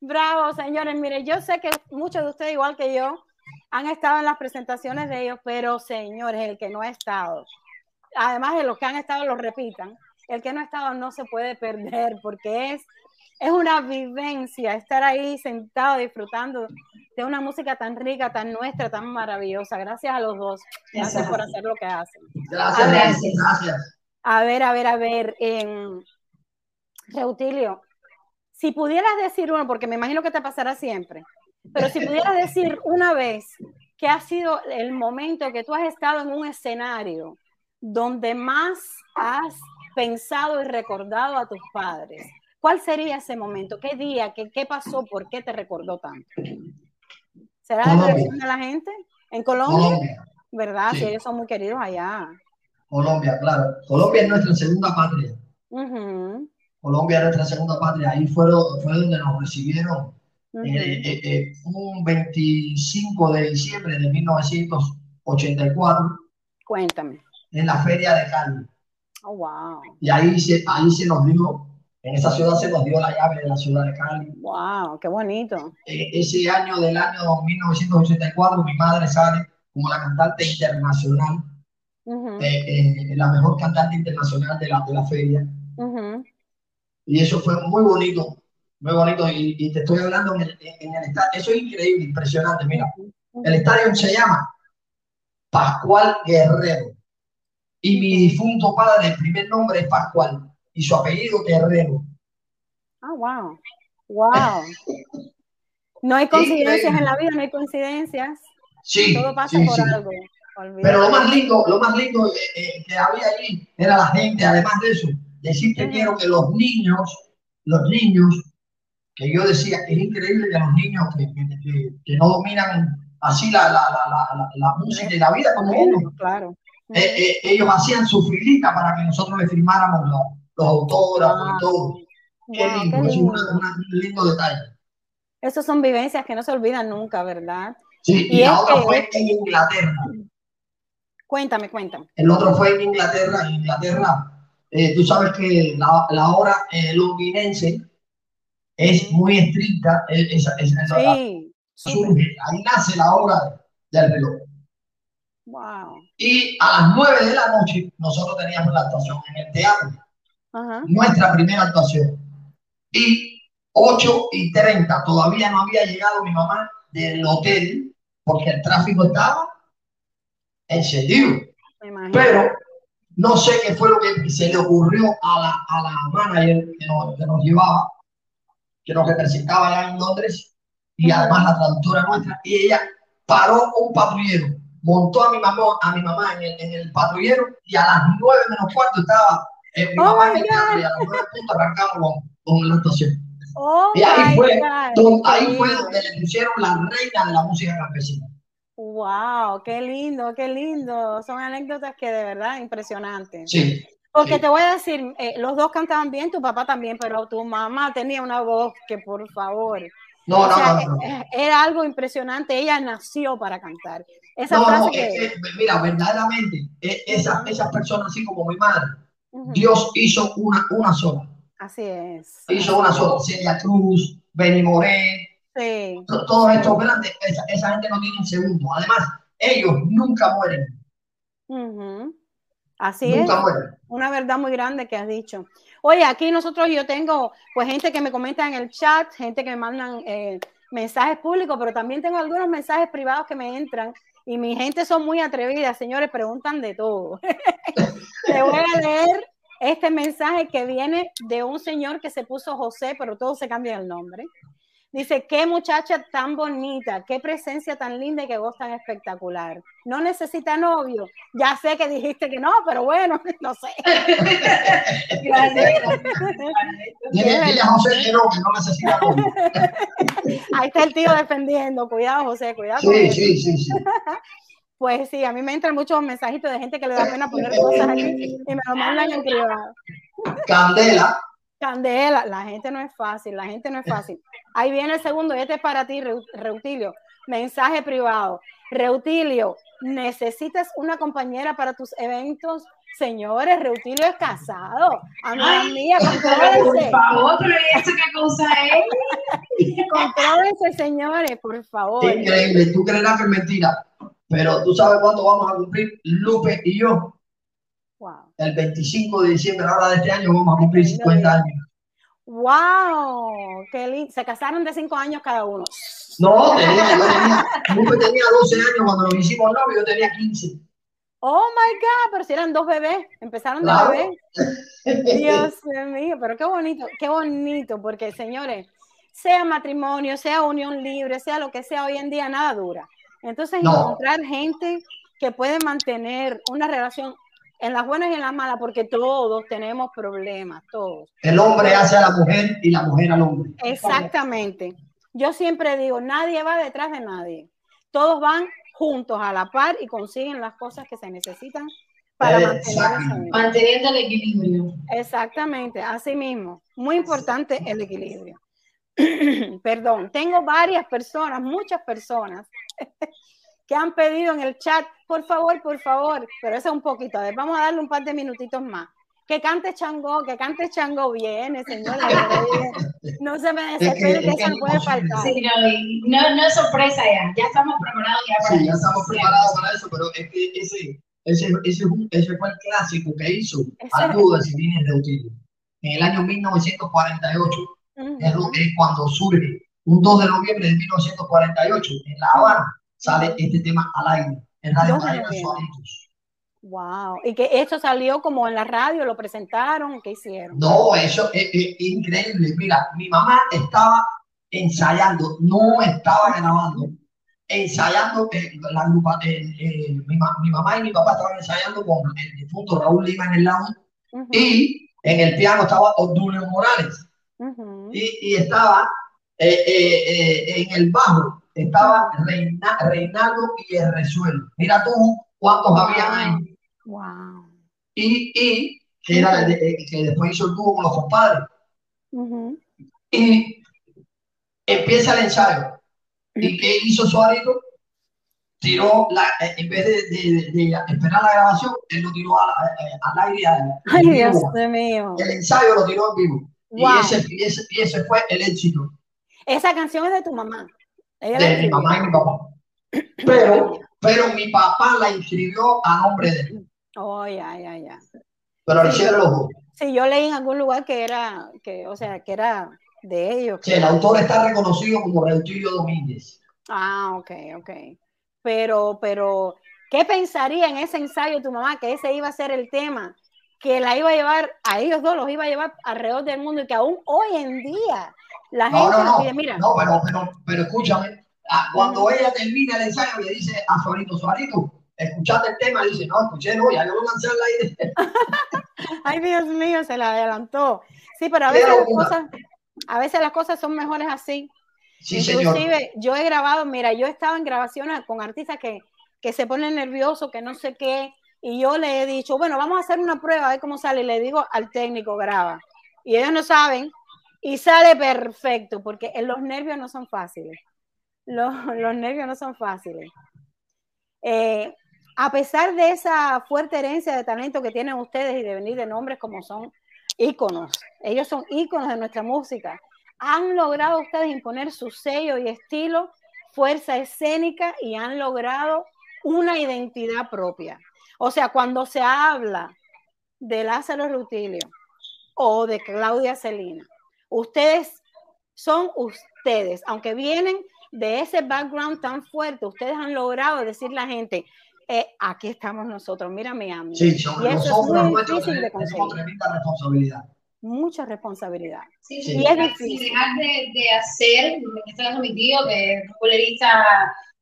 ¡Bravo! señores, mire, yo sé que muchos de ustedes, igual que yo, han estado en las presentaciones de ellos, pero señores, el que no ha estado, además de los que han estado, lo repitan, el que no ha estado no se puede perder porque es, es una vivencia estar ahí sentado disfrutando de una música tan rica, tan nuestra, tan maravillosa. Gracias a los dos. Gracias, por hacer lo que hacen. Gracias, a ver, gracias. A ver, a ver, a ver. En Reutilio, si pudieras decir uno, porque me imagino que te pasará siempre, pero si pudieras decir una vez que ha sido el momento que tú has estado en un escenario donde más has pensado y recordado a tus padres, ¿cuál sería ese momento? ¿Qué día? ¿Qué, qué pasó? ¿Por qué te recordó tanto? ¿Será la reacción de la gente? ¿En Colombia? ¿Verdad? Sí. ellos son muy queridos allá. Colombia, claro. Colombia es nuestra segunda patria. Colombia es nuestra segunda patria. Ahí fue, fue donde nos recibieron eh, eh, eh, un 25 de diciembre de 1984. Cuéntame. En la feria de Cali. Oh, wow. Y ahí se, ahí se nos dio, en esa ciudad se nos dio la llave de la ciudad de Cali. Wow, qué bonito. ese año del año 1984, mi madre sale como la cantante internacional, la mejor cantante internacional de la, de la feria. Y eso fue muy bonito, muy bonito. Y, te estoy hablando en el, en el estadio. Eso es increíble, impresionante. Mira, el estadio se llama Pascual Guerrero. Y mi difunto padre, el primer nombre es Pascual y su apellido Guerrero. Ah, wow. Wow. No hay coincidencias en la vida, no hay coincidencias. Sí. Todo pasa sí, por sí. algo. Pero lo más lindo, lo más lindo eh, eh, que había allí era la gente, además de eso, decir que quiero que los niños, los niños, que yo decía que es increíble que los niños que, que, que no dominan así la, la, la, la, música y la vida como uno, claro. Eh, ellos hacían su filita para que nosotros le firmáramos los, autógrafos y todo. Qué Wow, lindo, es un lindo detalle. Esas son vivencias que no se olvidan nunca, ¿verdad? Sí, y, Y la es otra que- fue en Inglaterra. Cuéntame, cuéntame. El otro fue en Inglaterra. En Inglaterra, eh, tú sabes que la, la hora eh, londinense es muy estricta. eh, esa- Sí. surge, ahí nace la hora del reloj. Wow. Y a las 9 de la noche nosotros teníamos la actuación en el teatro, Ajá. nuestra primera actuación. Y 8 y 30, todavía no había llegado mi mamá del hotel porque el tráfico estaba encendido. Pero no sé qué fue lo que se le ocurrió a la, a la manager que nos, que nos llevaba, que nos representaba allá en Londres, y además la traductora nuestra, y ella paró un patrullero, montó a mi mamá, a mi mamá en, el, en el patrullero, y a las nueve menos cuarto estaba eh, mi Oh mamá en my nueve punto arrancamos con, la actuación. Oh Y ahí fue, God, don- ahí fue donde le pusieron la reina de la música campesina. Wow, qué lindo, qué lindo. Son anécdotas que de verdad impresionantes. Sí, Porque sí. te voy a decir, eh, los dos cantaban bien, tu papá también, pero tu mamá tenía una voz que por favor. no, no, sea, no, no. eh, era algo impresionante. Ella nació para cantar. Esa No, frase no, que. es que, mira, verdaderamente, e- esas, esas personas así como mi madre, Dios hizo una, una sola. Así es. Hizo una sola. Celia Cruz, Benny Moré, Sí. to- todos estos grandes, esa, esa gente no tiene segundo. Además, ellos nunca mueren, Ujú. Así es. nunca mueren. Una verdad muy grande que has dicho. Oye, aquí nosotros yo tengo pues gente que me comenta en el chat, gente que me mandan eh, mensajes públicos, pero también tengo algunos mensajes privados que me entran y mi gente son muy atrevidas, señores, preguntan de todo. Te voy a leer este mensaje que viene de un señor que se puso José, pero todo se cambia el nombre. Dice, qué muchacha tan bonita, qué presencia tan linda y qué voz tan espectacular. No necesita novio. Ya sé que dijiste que no, pero bueno, no sé. Gracias. Dile, dile a José que no, que no necesita novio. Ahí está el tío defendiendo. Cuidado, José, cuidado. Sí, sí, sí, sí. Pues sí, a mí me entran muchos mensajitos de gente que le da pena poner cosas aquí y me lo mandan en privado. Candela, Candela, la gente no es fácil, la gente no es fácil. Ahí viene el segundo, y este es para ti, Reu- Reutilio. Mensaje privado. Reutilio, necesitas una compañera para tus eventos, señores, Reutilio es casado. Amiga mía, Por favor, pero ¿eso qué cosa es? contrólense, señores, por favor. Increíble, tú creerás que es mentira, pero tú sabes cuándo vamos a cumplir Lupe y yo. Wow. El 25 de diciembre ahora de este año vamos a cumplir 50 años. ¡Wow! ¡Qué lindo! Se casaron de 5 años cada uno. No, tenía, yo tenía, tenía 12 años cuando nos hicimos novios, yo tenía 15. Oh my God, pero si eran dos bebés, empezaron de bebés. Dios mío, pero qué bonito, qué bonito, porque señores, sea matrimonio, sea unión libre, sea lo que sea hoy en día, nada dura. Entonces, encontrar gente que puede mantener una relación en las buenas y en las malas, porque todos tenemos problemas, todos. El hombre hace a la mujer y la mujer al hombre. Exactamente. Yo siempre digo, nadie va detrás de nadie. Todos van juntos a la par y consiguen las cosas que se necesitan para mantener manteniendo el equilibrio. Exactamente, así mismo. Muy importante el equilibrio. Perdón, tengo varias personas, muchas personas que han pedido en el chat, por favor, por favor, pero eso es un poquito, a ver, vamos a darle un par de minutitos más. Que cante Chango, que cante Chango viene, señora. no se me desespere que, eso no puede faltar. Sí, no, no, es sorpresa ya, ya estamos preparados ya para Sí, ya estamos preparados para eso, pero es que ese, ese, ese, ese fue el clásico que hizo viene de utilidad. En el año 1948, es cuando surge, un 2 de noviembre de 1948, en La Habana sale este tema al aire en Radio Wow, y que esto salió como en la radio, lo presentaron, ¿qué hicieron? No, eso es, increíble. Mira, mi mamá estaba ensayando, no estaba grabando, ensayando eh, la grupa, eh, eh, mi, mamá y mi papá estaban ensayando con el difunto Raúl Lima en el lado y en el piano estaba Odulio Morales. Y, y, estaba en el bajo estaba Reina, Reinaldo y el resuelo. Mira tú cuántos habían ahí. Wow. Y, y que, era, que después hizo el dúo con los compadres. Y empieza el ensayo. ¿Y qué hizo Suárez? Tiró, la, en vez de, de, esperar la grabación, él lo tiró al, aire. Ay, Dios mío. El ensayo lo tiró en vivo. Y, ese, y, ese, y ese fue el éxito. Esa canción es de tu mamá de mi mamá y mi papá. Pero, pero mi papá la inscribió a nombre de él. Oh, ya, ya, ya. Pero hicieron los dos. Sí, yo leí en algún lugar que era, que, o sea, que era de ellos. Sí, el autor está reconocido como Reutilio Domínguez. Ah, ok, ok. Pero, pero, ¿qué pensaría en ese ensayo tu mamá que ese iba a ser el tema? Que la iba a llevar, a ellos dos los iba a llevar alrededor del mundo y que aún hoy en día la gente no, no, no, mira. No, pero, pero, pero escúchame, ah, cuando ella termina el ensayo, le dice a Suarito, Suarito, escuchaste el tema, dice, no, escuché, no, ya yo lo lancé al aire. Ay, Dios mío, se la adelantó. Sí, pero a veces, las cosas, a veces las cosas son mejores así. Sí, Inclusive, yo he grabado, mira, yo he estado en grabaciones con artistas que, que se ponen nerviosos, que no sé qué, y yo le he dicho, bueno, vamos a hacer una prueba, a ver cómo sale, y le digo al técnico, graba. Y ellos no saben y sale perfecto, porque los nervios no son fáciles. Los, nervios no son fáciles. Eh, a pesar de esa fuerte herencia de talento que tienen ustedes y de venir de nombres como son íconos, ellos son íconos de nuestra música, han logrado ustedes imponer su sello y estilo, fuerza escénica y han logrado una identidad propia. O sea, cuando se habla de Lázaro Rutilio o de Claudia Celina, Ustedes son ustedes, aunque vienen de ese background tan fuerte, ustedes han logrado decirle a la gente, eh, aquí estamos nosotros, mírame a mí. Sí, y eso es muy difícil de conseguir. tremenda responsabilidad. Mucha responsabilidad. Sí, sí, y es difícil. dejar de, de, hacer, en este caso mi tío, que es un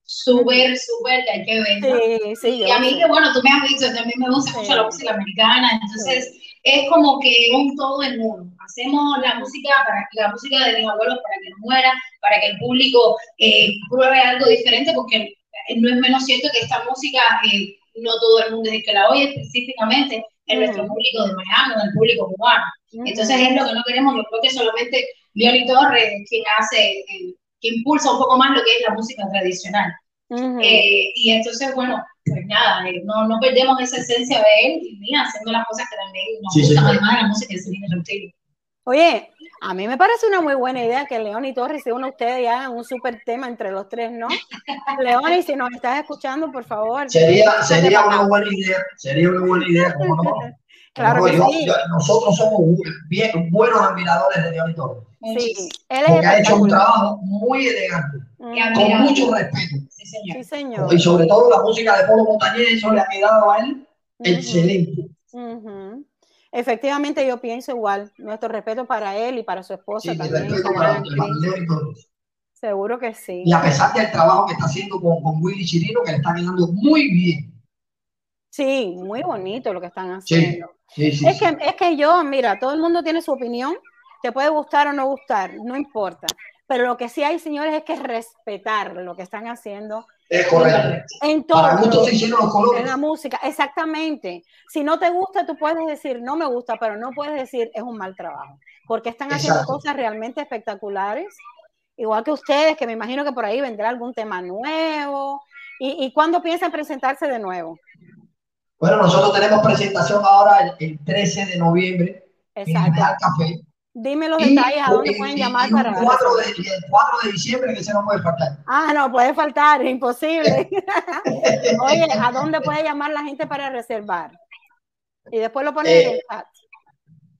súper, súper, que hay que ver. Sí, sí, y a mí que, bueno, tú me has dicho, también me gusta mucho la música americana, entonces es como que un todo en uno. Hacemos la música para la música de mis abuelos para que no muera, para que el público eh, pruebe algo diferente, porque no es menos cierto que esta música eh, no todo el mundo es que la oye específicamente en nuestro público de Miami, en el público cubano. Entonces es lo que no queremos, yo creo que solamente Leoni Torres quien hace, eh, que impulsa un poco más lo que es la música tradicional. Eh, y entonces, bueno, pues nada, eh, no, no perdemos esa esencia de él y mía, haciendo las cosas que también nos sí, gustan, además de la música de Celine Reptil. Oye, a mí me parece una muy buena idea que León y Torres se unan ustedes y hagan un súper tema entre los tres, ¿no? León, y si nos estás escuchando, por favor. Sería, sería una buena idea, sería una buena idea, ¿cómo no? Claro que sí. nosotros somos bien, buenos admiradores de León y Torres. Sí, él porque ha hecho un trabajo muy elegante, mm. con mucho respeto. Sí señor. sí, señor. Y sobre todo la música de Polo Montañez, eso le ha quedado a él excelente. Efectivamente, yo pienso igual. Nuestro respeto para él y para su esposa sí, también. Para, Seguro que sí. Y a pesar del trabajo que está haciendo con, con Willy Chirino, que le está quedando muy bien. Sí, muy bonito lo que están haciendo. Sí, sí, es, Que, es que yo, mira, todo el mundo tiene su opinión, te puede gustar o no gustar, no importa. Pero lo que sí hay, señores, es que respetar lo que están haciendo. Es correcto. En todo. Para gusto se hicieron los colores. En la música, exactamente. Si no te gusta, tú puedes decir, no me gusta, pero no puedes decir, es un mal trabajo. Porque están haciendo cosas realmente espectaculares. Igual que ustedes, que me imagino que por ahí vendrá algún tema nuevo. ¿Y, y cuándo piensan presentarse de nuevo? Bueno, nosotros tenemos presentación ahora el, 13 de noviembre Exacto. en el Café. Dime los detalles, a dónde pueden llamar para. El 4, de, el 4 de diciembre, que se no puede faltar. Ah, no, puede faltar, es imposible. Oye, ¿a dónde puede llamar la gente para reservar? Y después lo ponen en el chat.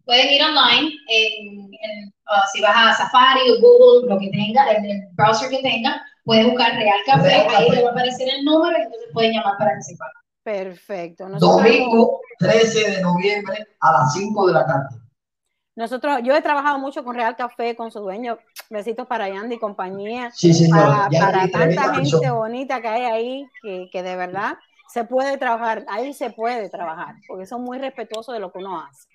Pueden ir online, en, en, si vas a Safari o Google, lo que tenga, en el browser que tenga, puedes buscar Real Café, ahí le va a aparecer el número y entonces pueden llamar para reservar. Perfecto. Domingo 13 de noviembre a las 5 de la tarde. Nosotros, yo he trabajado mucho con Real Café, con su dueño, besitos para Yandy y compañía. Sí, señor. Para, tanta gente bonita que hay ahí, que, que, de verdad se puede trabajar, ahí se puede trabajar, porque son muy respetuosos de lo que uno hace.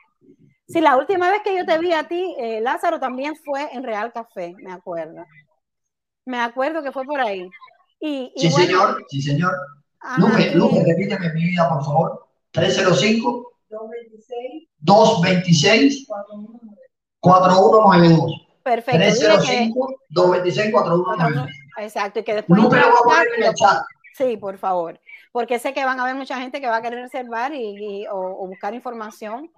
Sí, la última vez que yo te vi a ti, eh, Lázaro, también fue en Real Café, me acuerdo. Me acuerdo que fue por ahí. Y, sí, señor, sí, señor. Lupe, Lupe, repíteme mi vida, por favor. 305 226 226 4192. Perfecto. 305 226 4192. Exacto, y que después. Voy a poner en el chat. Sí, por favor. Porque sé que van a haber mucha gente que va a querer reservar y, y o, o, buscar información.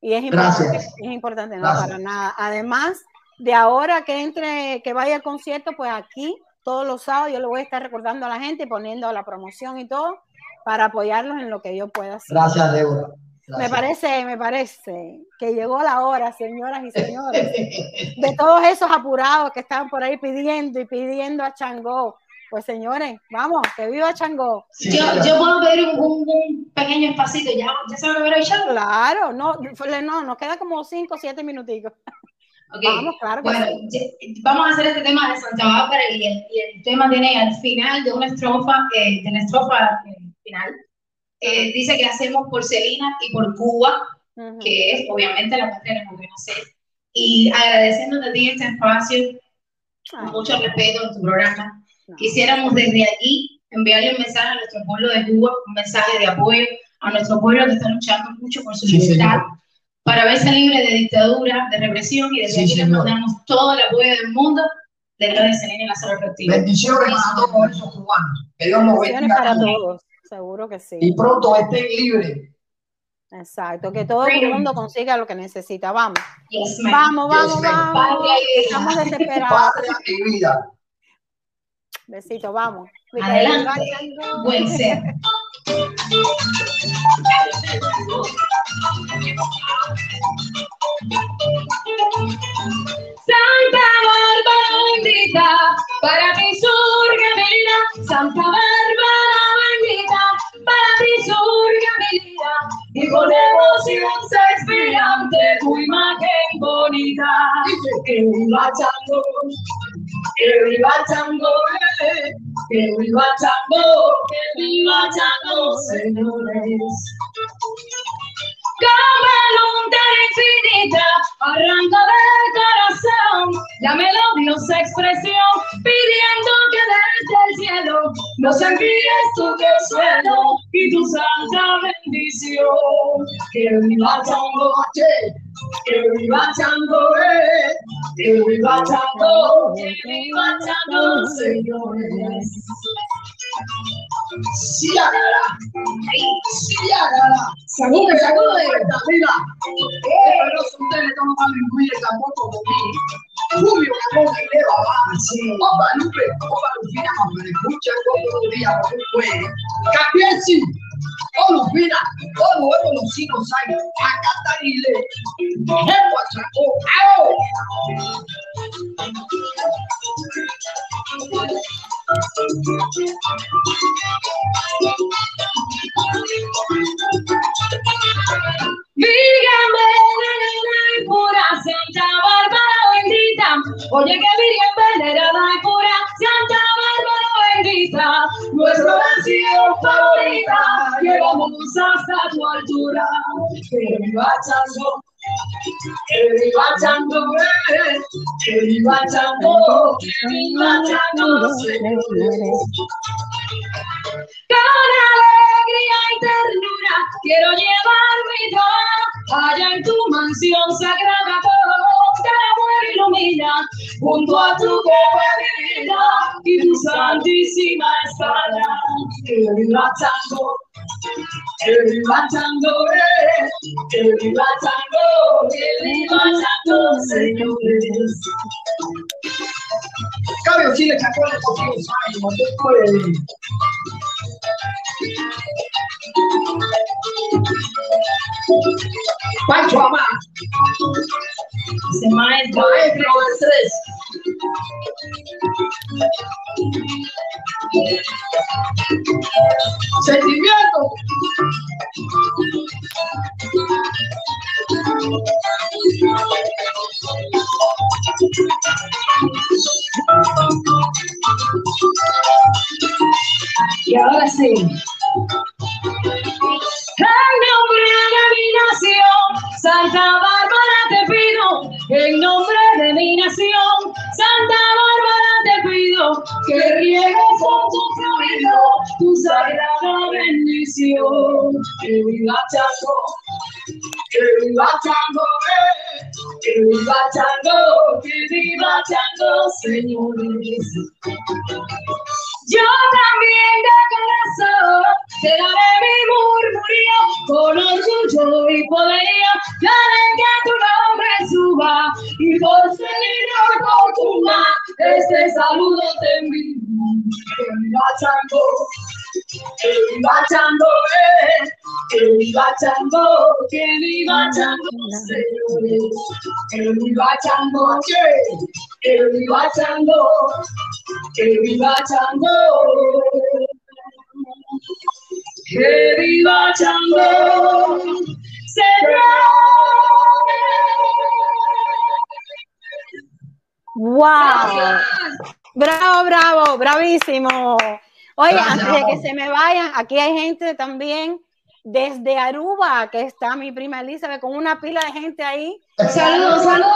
Y es importante, Gracias. es importante, no Gracias. para nada. Además, de ahora que entre, que vaya al concierto, pues aquí todos los sábados yo le voy a estar recordando a la gente, poniendo la promoción y todo, para apoyarlos en lo que yo pueda hacer. Gracias, Débora. Me parece, me parece que llegó la hora, señoras y señores, de todos esos apurados que estaban por ahí pidiendo y pidiendo a Changó. Pues señores, vamos, que viva Changó. Sí, yo, yo, puedo pedir un, un, un, pequeño espacito, ¿ya, ya se hoy Changó? Claro, no, no, nos queda como 5 o 7 minuticos. Okay. Vamos, claro bueno, sí. vamos a hacer este tema de Santa Bárbara y el, y el tema tiene al final de una estrofa, eh, de la estrofa eh, final, eh, dice que hacemos por Celina y por Cuba, uh -huh. que es obviamente la patria de la nacer. Y agradeciéndote a ti este espacio, con mucho respeto en tu programa, no. quisiéramos desde aquí enviarle un mensaje a nuestro pueblo de Cuba, un mensaje de apoyo a nuestro pueblo que está luchando mucho por su sí, libertad. Señor para verse libre de dictadura, de represión y desde sí, aquí les mandamos todo el apoyo del mundo de la de Selena y la Sala. Bendiciones para todos esos cubanos. Que Dios los bendiga. para todos, seguro que sí. Y pronto estén libres. Exacto, que todo el mundo consiga lo que necesita. Vamos. Yes, vamos, vamos, yes, vamos. Estamos desesperados. Besito, vamos. Adelante. Buen ser. Santa Bárbara bendita, para ti surge mi vida. Santa Bárbara para ti. Y con emoción se expira ante tu imagen bonita. Que viva Chango, que viva Chango, que viva Chango, que viva Chango, señores. Como infinita, arranca del corazón la melodiosa expresión, pidiendo que desde el cielo nos envíes tu consuelo y tu santa bendición. Que viva Chango, que viva Chango, eh, que viva Chango, que viva Chango, señores. Sí. Sí. Sacude, eh, ustedes a incluir tampoco conmigo. Julio, Ramón, y Leo, abajo. Opa, Lupe, opa, Lupina, me escucha puede. Oh, oh, los cinco años. Acá está Ile. ¡Qué guachaco! ¡Ao! Dígame, y pura, Santa Bárbara bendita. Oye que Virgen venerada y pura, Santa Bárbara bendita. Nuestra oración favorita, llevamos hasta tu altura. Que viva Chango, que viva Chango, eh, que viva Chango, que viva señores. Con alegría y ternura quiero llevar mi don allá en tu mansión sagrada que el amor ilumina junto a tu vida y tu santísima espada que viva Chango eh, que viva Chango que viva Chango señores Cambio Chile, después. Pancho Amar, ese maestro maestro Andrés. Sentimiento. Y ahora sí. En nombre de mi nación, Santa Bárbara te pido, en nombre de mi nación, Santa Bárbara te pido, que riegues con tu fluido tu sagrada bendición. Que viva Chango, que viva Chango, eh, que viva Chango, que viva Chango, señores. Yo también de corazón te daré mi murmurio con orgullo y poderío. Daré que tu nombre suba y por seguir fortuna este saludo te envío. Que viva Chango, que eh, que viva Chango, que señores. Que viva Chango, que viva Chango, que viva Chango. Señor. ¡Wow! Bravo, bravo, bravísimo. Oye, antes de que se me vayan, aquí hay gente también desde Aruba, que está mi prima Elizabeth, con una pila de gente ahí, Saludos, saludos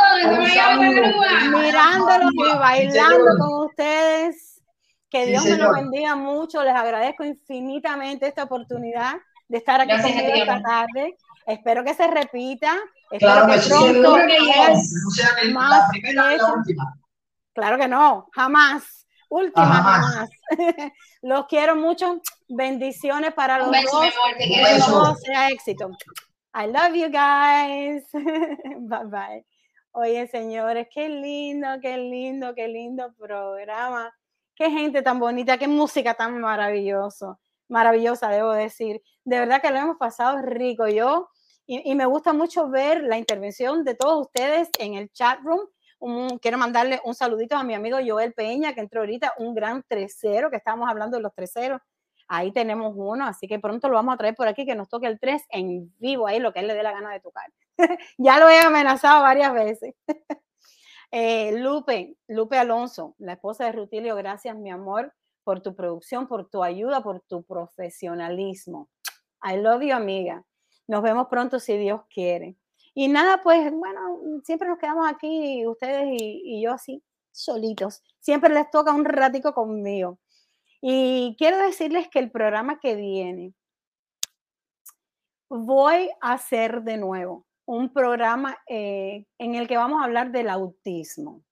saludo. Mirándolos y Sí, bailando señor. con ustedes. Que Sí, Dios me los bendiga mucho. Les agradezco infinitamente esta oportunidad de estar aquí Gracias conmigo esta tarde. Espero que se repita. Claro Espero que que sí. pronto que. No ni la Más primera la última. Claro que no, jamás. Última, Jamás. jamás. los quiero mucho. Bendiciones para los beso, dos. amor, sea éxito. I love you guys. bye bye. Oye, señores, qué lindo, qué lindo, qué lindo programa. Qué gente tan bonita, qué música tan maravilloso, maravillosa, debo decir. De verdad que lo hemos pasado rico. Yo, y, y me gusta mucho ver la intervención de todos ustedes en el chat room. Un- quiero mandarle un saludito a mi amigo Joel Peña, que entró ahorita, un gran tresero, que estábamos hablando de los treseros. Ahí tenemos uno, así que pronto lo vamos a traer por aquí, que nos toque el 3 en vivo, ahí lo que él le dé la gana de tocar. ya lo he amenazado varias veces. Eh, Lupe, Lupe Alonso, la esposa de Rutilio, gracias, mi amor, por tu producción, por tu ayuda, por tu profesionalismo. I love you, amiga. Nos vemos pronto si Dios quiere. Y nada, pues bueno, siempre nos quedamos aquí, ustedes y, y yo así, solitos. Siempre les toca un ratico conmigo. Y quiero decirles que el programa que viene voy a hacer de nuevo un programa eh, en el que vamos a hablar del autismo.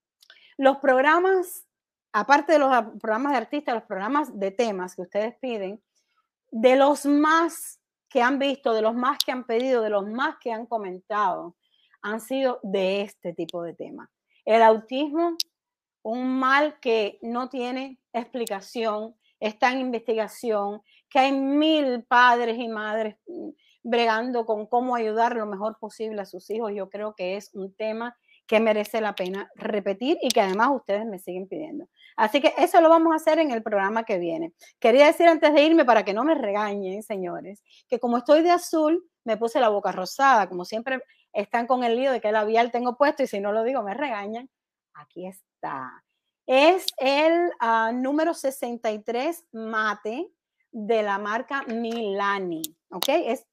Los programas, aparte de los programas de artistas, los programas de temas que ustedes piden, de los más que han visto, de los más que han pedido, de los más que han comentado, han sido de este tipo de temas. El autismo, un mal que no tiene explicación, está en investigación, que hay mil padres y madres mm, bregando con cómo ayudar lo mejor posible a sus hijos. Yo creo que es un tema que merece la pena repetir y que además ustedes me siguen pidiendo. Así que eso lo vamos a hacer en el programa que viene. Quería decir antes de irme, para que no me regañen, señores, que como estoy de azul, me puse la boca rosada, como siempre están con el lío de que labial tengo puesto y si no lo digo me regañan. Aquí está. Es el ah, número 63 mate de la marca Milani, ¿ok? Es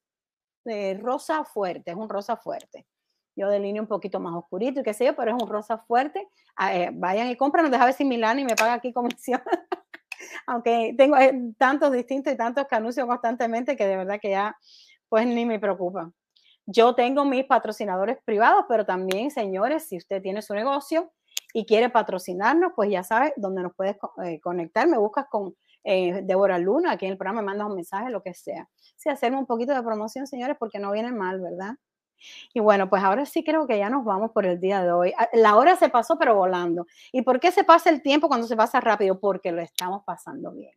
rosa fuerte, es un rosa fuerte. Yo delineo un poquito más oscurito y qué sé yo, pero es un rosa fuerte. Ah, eh, vayan y compran, deja ver si Milani me paga aquí comisión. Aunque tengo eh, tantos distintos y tantos que anuncio constantemente que de verdad que ya pues ni me preocupa. Yo tengo mis patrocinadores privados, pero también, señores, si usted tiene su negocio y quiere patrocinarnos, pues ya sabes dónde nos puedes eh, conectar. Me buscas con eh, Débora Luna, aquí en el programa me mandas un mensaje, lo que sea. Sí, hacerme un poquito de promoción, señores, porque no viene mal, ¿verdad? Y bueno, pues ahora sí creo que ya nos vamos por el día de hoy. Ah, la hora se pasó, pero volando. ¿Y por qué se pasa el tiempo cuando se pasa rápido? Porque lo estamos pasando bien,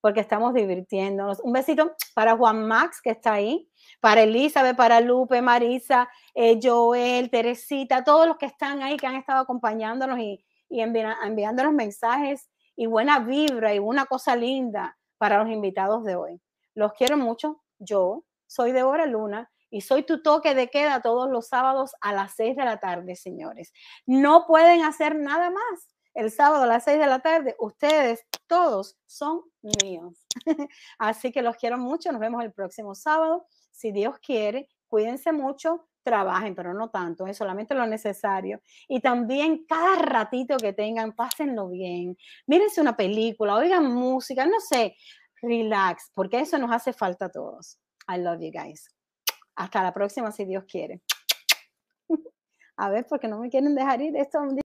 porque estamos divirtiéndonos. Un besito para Juan Max, que está ahí, para Elizabeth, para Lupe, Marisa, eh, Joel, Teresita, todos los que están ahí, que han estado acompañándonos y, y enviándonos mensajes y buena vibra y una cosa linda para los invitados de hoy. Los quiero mucho. Yo soy Débora Luna y soy tu toque de queda todos los sábados a las 6 de la tarde, señores. No pueden hacer nada más. El sábado a las 6 de la tarde, ustedes todos son míos. Así que los quiero mucho. Nos vemos el próximo sábado. Si Dios quiere, cuídense mucho, trabajen, pero no tanto, es solamente lo necesario. Y también cada ratito que tengan, pásenlo bien. Mírense una película, oigan música, no sé, relax, porque eso nos hace falta a todos. I love you guys. Hasta la próxima, si Dios quiere. A ver, porque no me quieren dejar ir. Esto